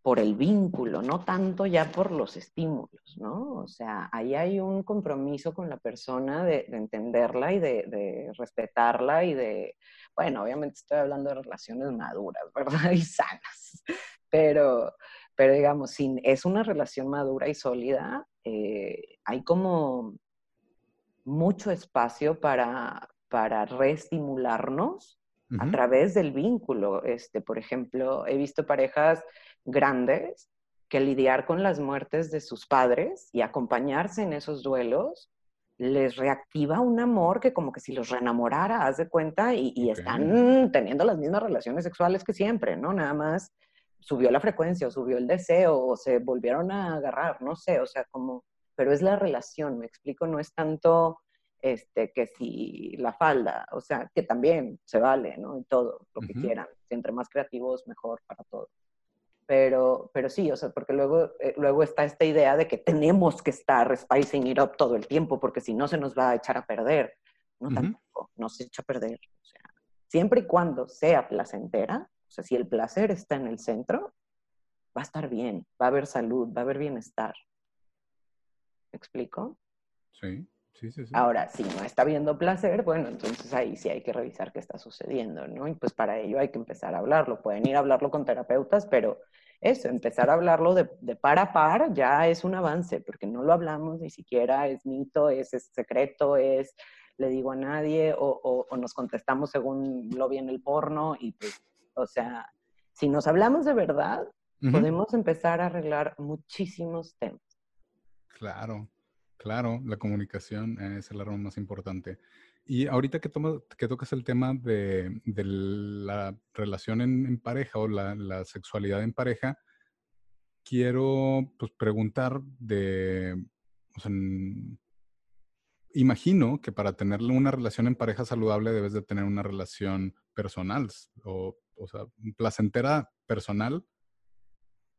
por el vínculo, no tanto ya por los estímulos, ¿no? O sea, ahí hay un compromiso con la persona de, entenderla y de, respetarla y de, bueno, obviamente estoy hablando de relaciones maduras, ¿verdad? Y sanas, pero, pero digamos, si es una relación madura y sólida, eh, hay como mucho espacio para, para reestimularnos a través del vínculo. Este, por ejemplo, he visto parejas grandes que lidiar con las muertes de sus padres y acompañarse en esos duelos les reactiva un amor que como que si los reenamorara, haz de cuenta, y, están teniendo las mismas relaciones sexuales que siempre, ¿no? Nada más subió la frecuencia o subió el deseo o se volvieron a agarrar, no sé, o sea, como, pero es la relación, me explico, no es tanto este, que si la falda, o sea, que también se vale, ¿no? Y todo, lo que quieran, entre más creativos, mejor para todos. Pero, pero sí, o sea, porque luego, eh, luego está esta idea de que tenemos que estar spicing it up todo el tiempo, porque si no se nos va a echar a perder. No, tampoco, no se echa a perder. O sea, siempre y cuando sea placentera, o sea, si el placer está en el centro, va a estar bien, va a haber salud, va a haber bienestar. ¿Me explico? Sí. Ahora, si no está viendo placer, bueno, entonces ahí sí hay que revisar qué está sucediendo, ¿no? Y pues para ello hay que empezar a hablarlo. Pueden ir a hablarlo con terapeutas, pero eso, empezar a hablarlo de, de par a par ya es un avance, porque no lo hablamos ni siquiera, es mito, es, secreto, es le digo a nadie, o, o, nos contestamos según lo vi en el porno, y pues, o sea, si nos hablamos de verdad, podemos empezar a arreglar muchísimos temas. Claro. Claro, la comunicación es el arma más importante. Y ahorita que, que tocas el tema de, la relación en, pareja o la, sexualidad en pareja, quiero pues, preguntar de, imagino que para tener una relación en pareja saludable debes de tener una relación personal, o, o sea, placentera personal,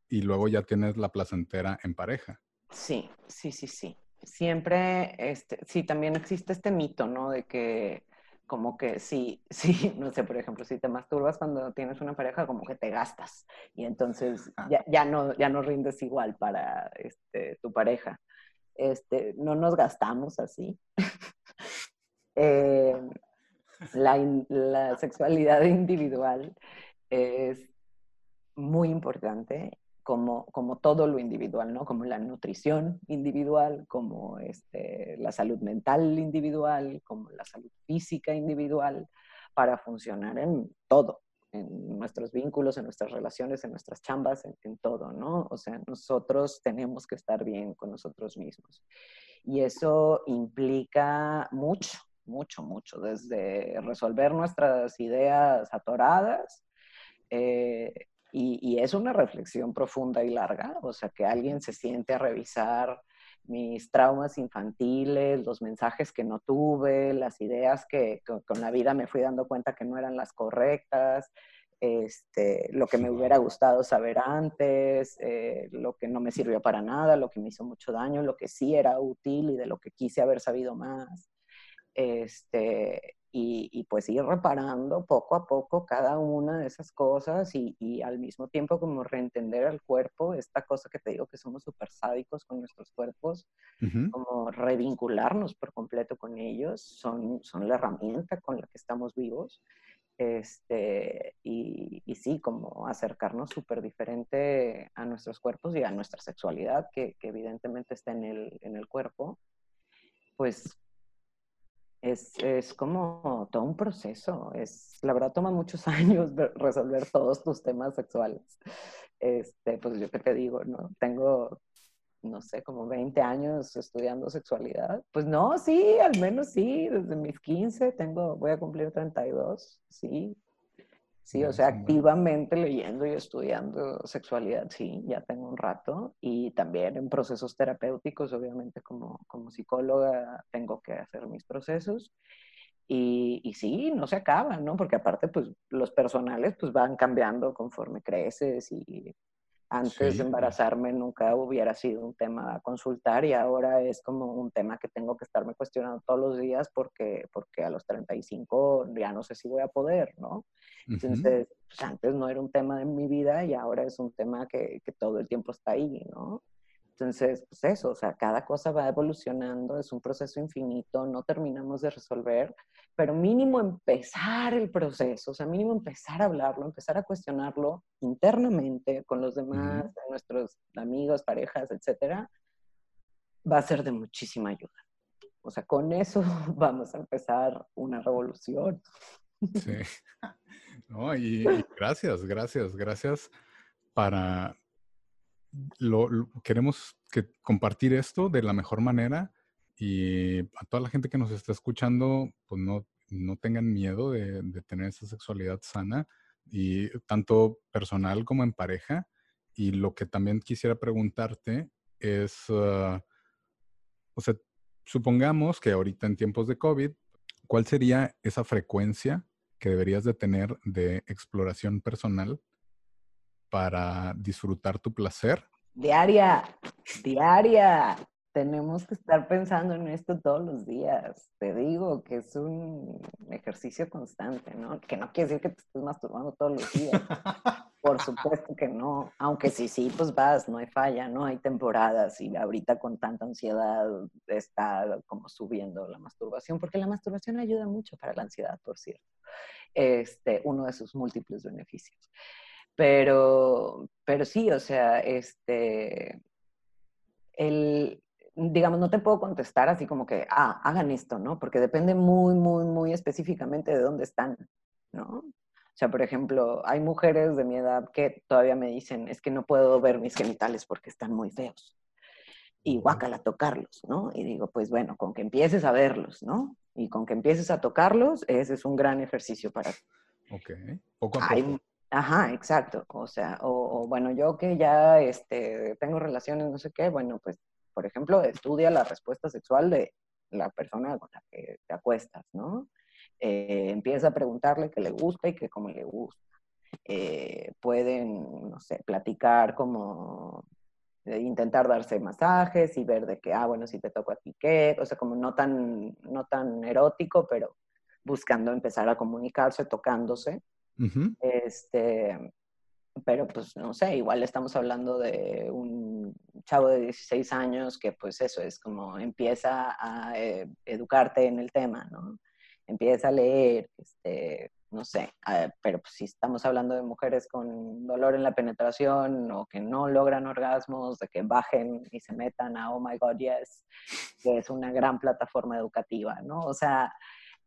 y luego ya tienes la placentera en pareja. Sí, sí, sí, sí siempre, este, sí, también existe este mito, ¿no? De que como que sí, sí, no sé, por ejemplo, si te masturbas cuando tienes una pareja, como que te gastas y entonces ah. ya, ya, no, ya no rindes igual para este, tu pareja. Este, no nos gastamos así. Eh, la, la sexualidad individual es muy importante como, como todo lo individual, ¿no? Como la nutrición individual, como este, la salud mental individual, como la salud física individual, para funcionar en todo, en nuestros vínculos, en nuestras relaciones, en nuestras chambas, en, en, todo, ¿no? O sea, nosotros tenemos que estar bien con nosotros mismos. Y eso implica mucho, mucho, mucho, desde resolver nuestras ideas atoradas, eh, y, es una reflexión profunda y larga, o sea, que alguien se siente a revisar mis traumas infantiles, los mensajes que no tuve, las ideas que, con la vida me fui dando cuenta que no eran las correctas, este, lo que me hubiera gustado saber antes, eh, lo que no me sirvió para nada, lo que me hizo mucho daño, lo que sí era útil y de lo que quise haber sabido más. Este, y, pues ir reparando poco a poco cada una de esas cosas y, al mismo tiempo como reentender al cuerpo, esta cosa que te digo que somos súper sádicos con nuestros cuerpos, como revincularnos por completo con ellos, son, son la herramienta con la que estamos vivos. Este, y, y sí, como acercarnos súper diferente a nuestros cuerpos y a nuestra sexualidad, que, que evidentemente está en el, en el cuerpo, pues es, es, como todo un proceso. Es, la verdad toma muchos años resolver todos tus temas sexuales. Este, pues yo qué te digo, ¿no? Tengo, no sé, como 20 años estudiando sexualidad. Pues no, sí, al menos sí, desde mis 15 tengo, voy a cumplir 32, sí, Sí, o sea, activamente leyendo y estudiando sexualidad, sí, ya tengo un rato. Y también en procesos terapéuticos, obviamente como, como psicóloga tengo que hacer mis procesos. Y, y, sí, no se acaban, ¿no? Porque aparte, pues los personales pues van cambiando conforme creces y Antes de embarazarme nunca hubiera sido un tema a consultar y ahora es como un tema que tengo que estarme cuestionando todos los días porque, porque a los 35 ya no sé si voy a poder, ¿no? Entonces, pues, antes no era un tema de mi vida y ahora es un tema que, que todo el tiempo está ahí, ¿no? Entonces, pues eso, o sea, cada cosa va evolucionando, es un proceso infinito, no terminamos de resolver, pero mínimo empezar el proceso, o sea, mínimo empezar a hablarlo, empezar a cuestionarlo internamente con los demás, nuestros amigos, parejas, etcétera, va a ser de muchísima ayuda. O sea, con eso vamos a empezar una revolución. Sí. No, y gracias, gracias, gracias para, lo, queremos que compartir esto de la mejor manera y a toda la gente que nos está escuchando, pues no, no tengan miedo de, tener esa sexualidad sana y tanto personal como en pareja. Y lo que también quisiera preguntarte es, ah, o sea, supongamos que ahorita en tiempos de COVID, ¿cuál sería esa frecuencia que deberías de tener de exploración personal para disfrutar tu placer? Diaria, diaria. Tenemos que estar pensando en esto todos los días. Te digo que es un ejercicio constante, ¿no? Que no quiere decir que te estés masturbando todos los días. Por supuesto que no. Aunque sí, sí, pues vas, no hay falla, ¿no? Hay temporadas y ahorita con tanta ansiedad está como subiendo la masturbación, porque la masturbación ayuda mucho para la ansiedad, por cierto. Este, uno de sus múltiples beneficios. Pero, pero sí, o sea, este, el, digamos, no te puedo contestar así como que, ah, hagan esto, ¿no? Porque depende muy, muy, muy específicamente de dónde están, ¿no? O sea, por ejemplo, hay mujeres de mi edad que todavía me dicen, es que no puedo ver mis genitales porque están muy feos. Y guácala tocarlos, ¿no? Y digo, pues bueno, con que empieces a verlos, ¿no? Y con que empieces a tocarlos, ese es un gran ejercicio para ti. Ok, poco a poco. Ajá, exacto. O sea, o, bueno, yo que ya este, tengo relaciones, no sé qué, bueno, pues, por ejemplo, estudia la respuesta sexual de la persona con la que te acuestas, ¿no? Eh, empieza a preguntarle qué le gusta y qué cómo le gusta. Eh, pueden, no sé, platicar como intentar darse masajes y ver de que, ah, bueno, si te toco a ti qué, o sea, como no tan, no tan erótico, pero buscando empezar a comunicarse, tocándose este, pero pues no sé, igual estamos hablando de un chavo de 16 años que pues eso es como empieza a eh, educarte en el tema, ¿no? Empieza a leer, este, no sé, pero pues, si estamos hablando de mujeres con dolor en la penetración o que no logran orgasmos, de que bajen y se metan a Oh My God Yes, que es una gran plataforma educativa, ¿no? O sea,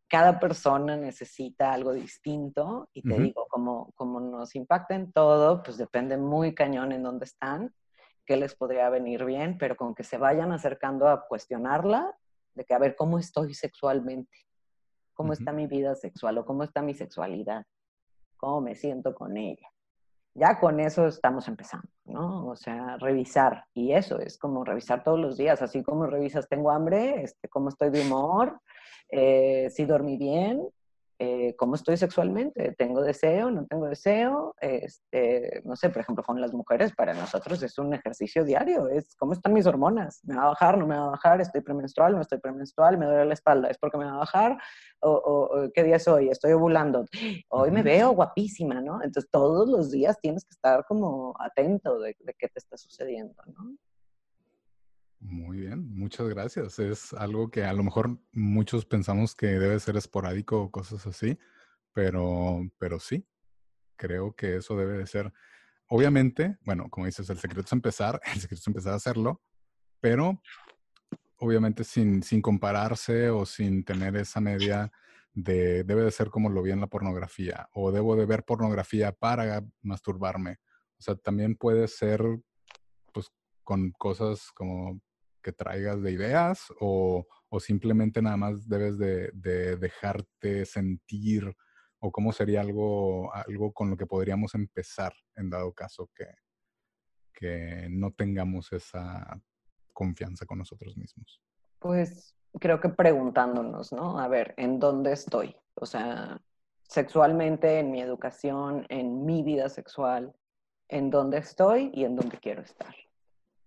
cada persona necesita algo distinto y te digo, como, como nos impacta en todo, pues depende muy cañón en dónde están, qué les podría venir bien, pero con que se vayan acercando a cuestionarla, de que a ver cómo estoy sexualmente, cómo está mi vida sexual o cómo está mi sexualidad, cómo me siento con ella. Ya con eso estamos empezando, ¿no? O sea, revisar. Y eso es como revisar todos los días, así como revisas, tengo hambre, este, cómo estoy de humor, eh, si dormí bien, eh, cómo estoy sexualmente, tengo deseo, no tengo deseo, este, no sé, por ejemplo, con las mujeres, para nosotros es un ejercicio diario, es cómo están mis hormonas, me va a bajar, no me va a bajar, estoy premenstrual, no estoy premenstrual, me duele la espalda, es porque me va a bajar, o, qué día es hoy, estoy ovulando, hoy me veo guapísima, ¿no? Entonces todos los días tienes que estar como atento de, de qué te está sucediendo, ¿no? Muy bien, muchas gracias. Es algo que a lo mejor muchos pensamos que debe ser esporádico o cosas así, pero, pero sí, creo que eso debe de ser. Obviamente, bueno, como dices, el secreto es empezar, el secreto es empezar a hacerlo, pero obviamente sin, sin compararse o sin tener esa media de debe de ser como lo vi en la pornografía o debo de ver pornografía para masturbarme. O sea, también puede ser pues con cosas como traigas de ideas o, simplemente nada más debes de, dejarte sentir o cómo sería algo, algo con lo que podríamos empezar en dado caso que, que no tengamos esa confianza con nosotros mismos? Pues creo que preguntándonos, ¿no? A ver, ¿en dónde estoy? O sea, sexualmente, en mi educación, en mi vida sexual, en dónde estoy y en dónde quiero estar.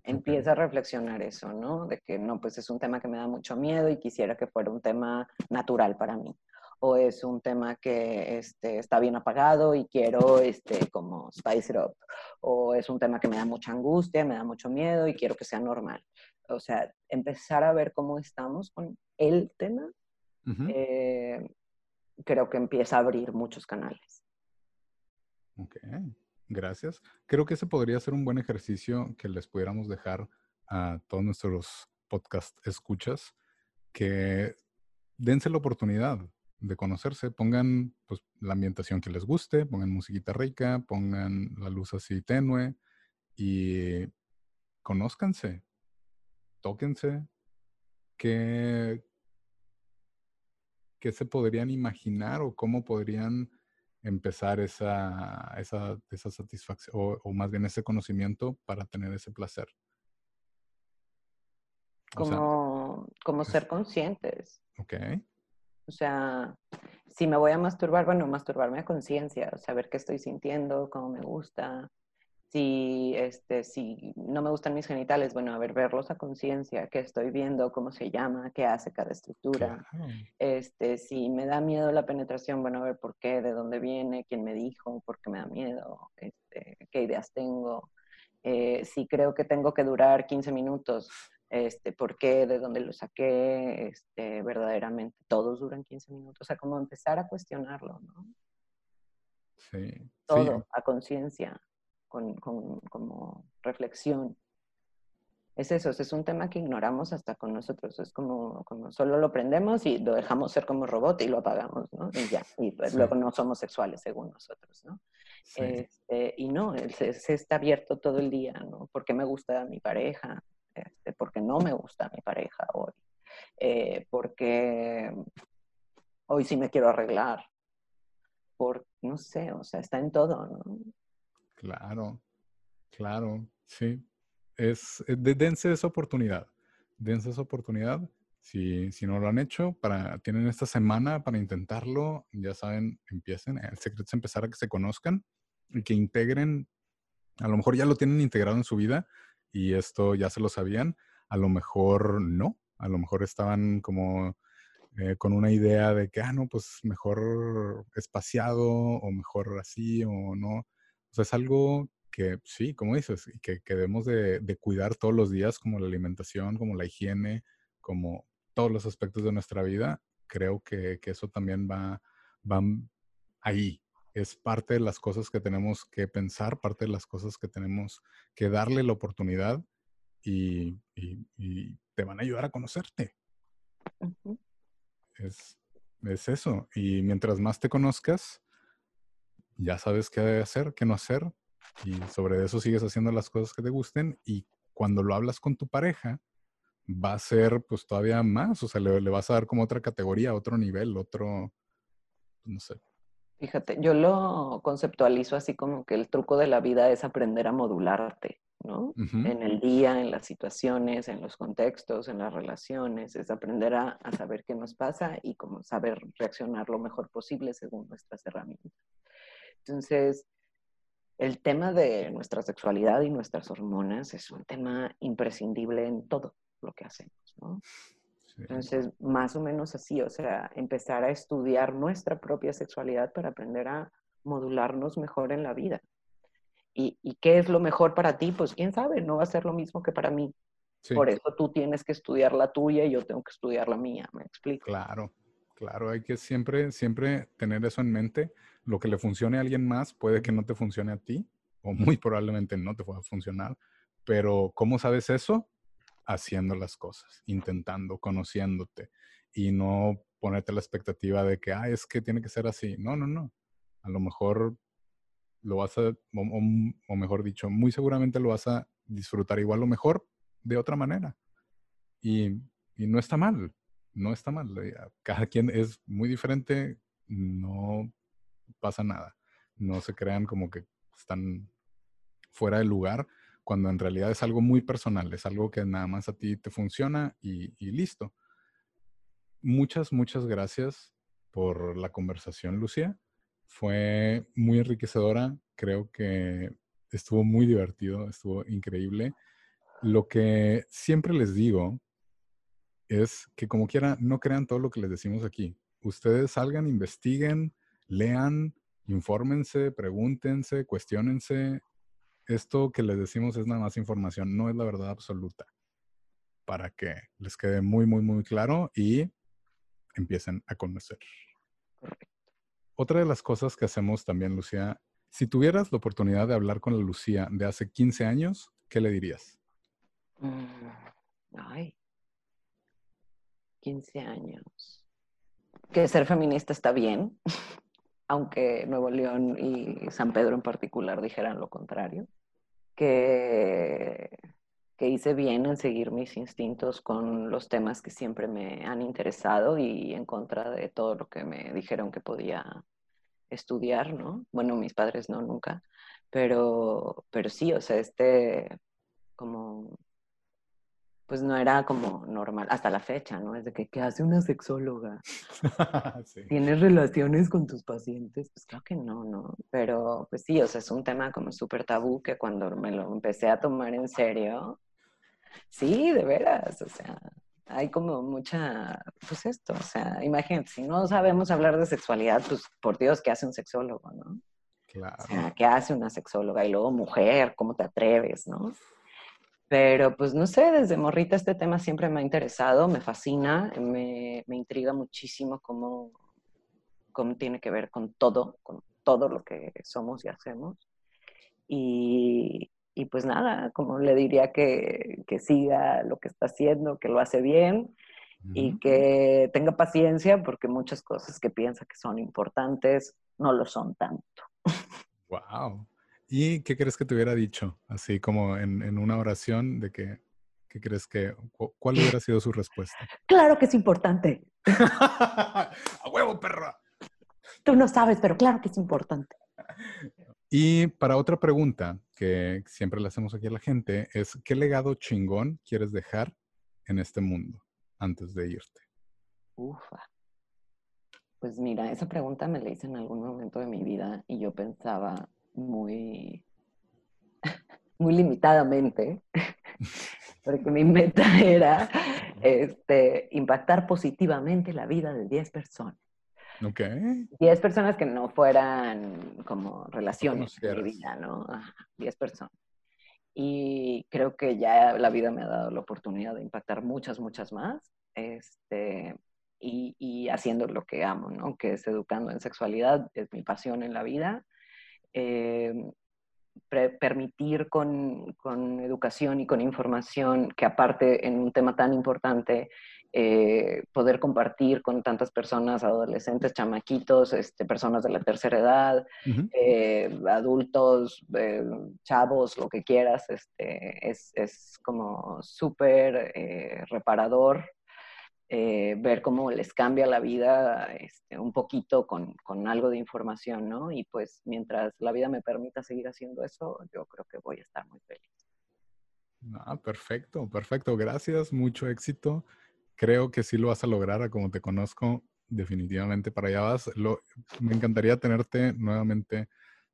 Empieza a reflexionar eso, ¿no? De que no, pues es un tema que me da mucho miedo y quisiera que fuera un tema natural para mí. O es un tema que este, está bien apagado y quiero este, como spice it up. O es un tema que me da mucha angustia, me da mucho miedo y quiero que sea normal. O sea, empezar a ver cómo estamos con el tema, eh, creo que empieza a abrir muchos canales. Ok. Gracias. Creo que ese podría ser un buen ejercicio que les pudiéramos dejar a todos nuestros podcast escuchas, que dense la oportunidad de conocerse, pongan pues, la ambientación que les guste, pongan musiquita rica, pongan la luz así tenue y conózcanse, tóquense, qué, qué se podrían imaginar o cómo podrían empezar esa, esa, esa satisfacción o, más bien ese conocimiento para tener ese placer. Como, como ser conscientes. Ok. O sea, si me voy a masturbar, bueno, masturbarme a conciencia, saber qué estoy sintiendo, cómo me gusta, si, este, si no me gustan mis genitales, bueno, a ver, verlos a conciencia, qué estoy viendo, cómo se llama, qué hace cada estructura. Este, si me da miedo la penetración, bueno, a ver por qué, de dónde viene, quién me dijo, por qué me da miedo, este, qué ideas tengo. Eh, si creo que tengo que durar 15 minutos, este, por qué, de dónde lo saqué, este, verdaderamente todos duran 15 minutos. O sea, como empezar a cuestionarlo, ¿no? Sí. Todo a conciencia con, como reflexión. Es eso, es un tema que ignoramos hasta con nosotros. Es como, como solo lo prendemos y lo dejamos ser como robot y lo apagamos, ¿no? Y ya, y pues luego no somos sexuales según nosotros, ¿no? Este, y no, se, se, está abierto todo el día, ¿no? Porque me gusta mi pareja, este, porque no me gusta mi pareja hoy, eh, porque hoy sí me quiero arreglar, por, no sé, o sea, está en todo, ¿no? Claro, claro, sí. Es, eh, dense esa oportunidad. Dense esa oportunidad. Si, si, no lo han hecho, para, tienen esta semana para intentarlo, ya saben, empiecen. El secreto es empezar a que se conozcan y que integren, a lo mejor ya lo tienen integrado en su vida y esto ya se lo sabían, a lo mejor no, a lo mejor estaban como eh, con una idea de que, ah, no, pues mejor espaciado o mejor así o no. O sea, es algo que sí, como dices, que, que debemos de, cuidar todos los días, como la alimentación, como la higiene, como todos los aspectos de nuestra vida. Creo que, eso también va, va ahí. Es parte de las cosas que tenemos que pensar, parte de las cosas que tenemos que darle la oportunidad y, te van a ayudar a conocerte. es, es eso. Y mientras más te conozcas, ya sabes qué hacer, qué no hacer, y sobre eso sigues haciendo las cosas que te gusten, y cuando lo hablas con tu pareja, va a ser pues todavía más, o sea, le, vas a dar como otra categoría, otro nivel, otro, no sé. Fíjate, yo lo conceptualizo así como que el truco de la vida es aprender a modularte, ¿no? En el día, en las situaciones, en los contextos, en las relaciones, es aprender a, a saber qué nos pasa y como saber reaccionar lo mejor posible según nuestras herramientas. Entonces, el tema de nuestra sexualidad y nuestras hormonas es un tema imprescindible en todo lo que hacemos, ¿no? Entonces, más o menos así, o sea, empezar a estudiar nuestra propia sexualidad para aprender a modularnos mejor en la vida. ¿Y, qué es lo mejor para ti? Pues quién sabe, no va a ser lo mismo que para mí. Por eso tú tienes que estudiar la tuya y yo tengo que estudiar la mía, ¿me explico? Claro, claro, hay que siempre, siempre tener eso en mente lo que le funcione a alguien más puede que no te funcione a ti, o muy probablemente no te pueda funcionar, pero ¿cómo sabes eso? Haciendo las cosas, intentando, conociéndote y no ponerte la expectativa de que, ah, es que tiene que ser así. No, no, no. A lo mejor lo vas a, o, mejor dicho, muy seguramente lo vas a disfrutar igual o mejor de otra manera. Y, y no está mal, no está mal. Cada quien es muy diferente, no pasa nada. No se crean como que están fuera de lugar cuando en realidad es algo muy personal, es algo que nada más a ti te funciona y, listo. Muchas, muchas gracias por la conversación, Lucía. Fue muy enriquecedora. Creo que estuvo muy divertido, estuvo increíble. Lo que siempre les digo es que como quiera, no crean todo lo que les decimos aquí. Ustedes salgan, investiguen, lean, infórmense, pregúntense, cuestionense. Esto que les decimos es nada más información, no es la verdad absoluta. Para que les quede muy, muy, muy claro y empiecen a conocer. Otra de las cosas que hacemos también, Lucía, si tuvieras la oportunidad de hablar con la Lucía de hace 15 años, ¿qué le dirías? Mm, ay, 15 años. Que ser feminista está bien, aunque Nuevo León y San Pedro en particular dijeran lo contrario. Que, que hice bien en seguir mis instintos con los temas que siempre me han interesado y en contra de todo lo que me dijeron que podía estudiar, ¿no? Bueno, mis padres no, nunca, pero, pero sí, o sea, este, como, pues no era como normal, hasta la fecha, ¿no? Es de que, ¿qué hace una sexóloga? ¿Tienes relaciones con tus pacientes? Pues creo que no, ¿no? Pero, pues sí, o sea, es un tema como súper tabú que cuando me lo empecé a tomar en serio, sí, de veras, o sea, hay como mucha, pues esto, o sea, imagínate, si no sabemos hablar de sexualidad, pues por Dios, ¿qué hace un sexólogo, no? Claro. O sea, ¿qué hace una sexóloga? Y luego mujer, ¿cómo te atreves, no? Pero pues no sé, desde morrita este tema siempre me ha interesado, me fascina, me, me intriga muchísimo cómo, cómo tiene que ver con todo, con todo lo que somos y hacemos. Y, y pues nada, como le diría que, que, siga lo que está haciendo, que lo hace bien y que tenga paciencia porque muchas cosas que piensa que son importantes no lo son tanto. Wow. ¿Y qué crees que te hubiera dicho? Así como en, en una oración de que, ¿qué crees que, cuál hubiera sido su respuesta? Claro que es importante. ¡A huevo, perra! Tú no sabes, pero claro que es importante. Y para otra pregunta que siempre le hacemos aquí a la gente es, ¿qué legado chingón quieres dejar en este mundo antes de irte? Ufa. Pues mira, esa pregunta me la hice en algún momento de mi vida y yo pensaba muy, muy limitadamente, porque mi meta era este, impactar positivamente la vida de 10 personas. Ok. 10 personas que no fueran como relaciones de vida, ¿no? 10 personas. Y creo que ya la vida me ha dado la oportunidad de impactar muchas, muchas más. Este, y, y haciendo lo que amo, ¿no? Que es educando en sexualidad, es mi pasión en la vida. Eh, permitir con, con, educación y con información que aparte en un tema tan importante eh, poder compartir con tantas personas, adolescentes, chamaquitos, este, personas de la tercera edad, eh, adultos, eh, chavos, lo que quieras, este, es, es como súper reparador ver cómo les cambia la vida este, un poquito con, con, algo de información, ¿no? Y pues mientras la vida me permita seguir haciendo eso, yo creo que voy a estar muy feliz. Ah, perfecto, perfecto. Gracias, mucho éxito creo que sí lo vas a lograr, a como te conozco, definitivamente para allá vas. me encantaría tenerte nuevamente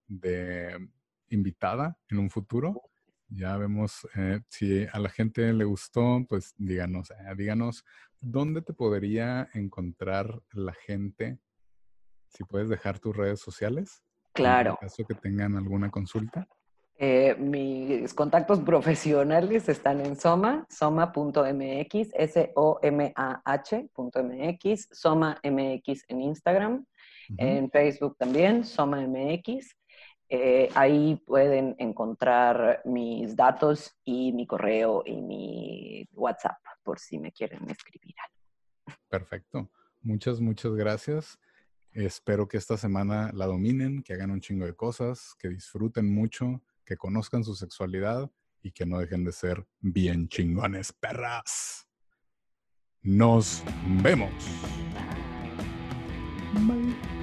de invitada en un futuro. Ya vemos eh, si a la gente le gustó, pues díganos, eh, díganos dónde te podría encontrar la gente. Si puedes dejar tus redes sociales. Claro. En caso que tengan alguna consulta. Eh, mis contactos profesionales están en Soma, soma.mx, S-O-M-A-H.mx, Soma MX en Instagram, en Facebook también, Soma MX. Eh, ahí pueden encontrar mis datos y mi correo y mi WhatsApp por si me quieren escribir algo. Perfecto. Muchas, muchas gracias. Espero que esta semana la dominen, que hagan un chingo de cosas, que disfruten mucho que conozcan su sexualidad y que no dejen de ser bien chingones, perras. Nos vemos. Bye.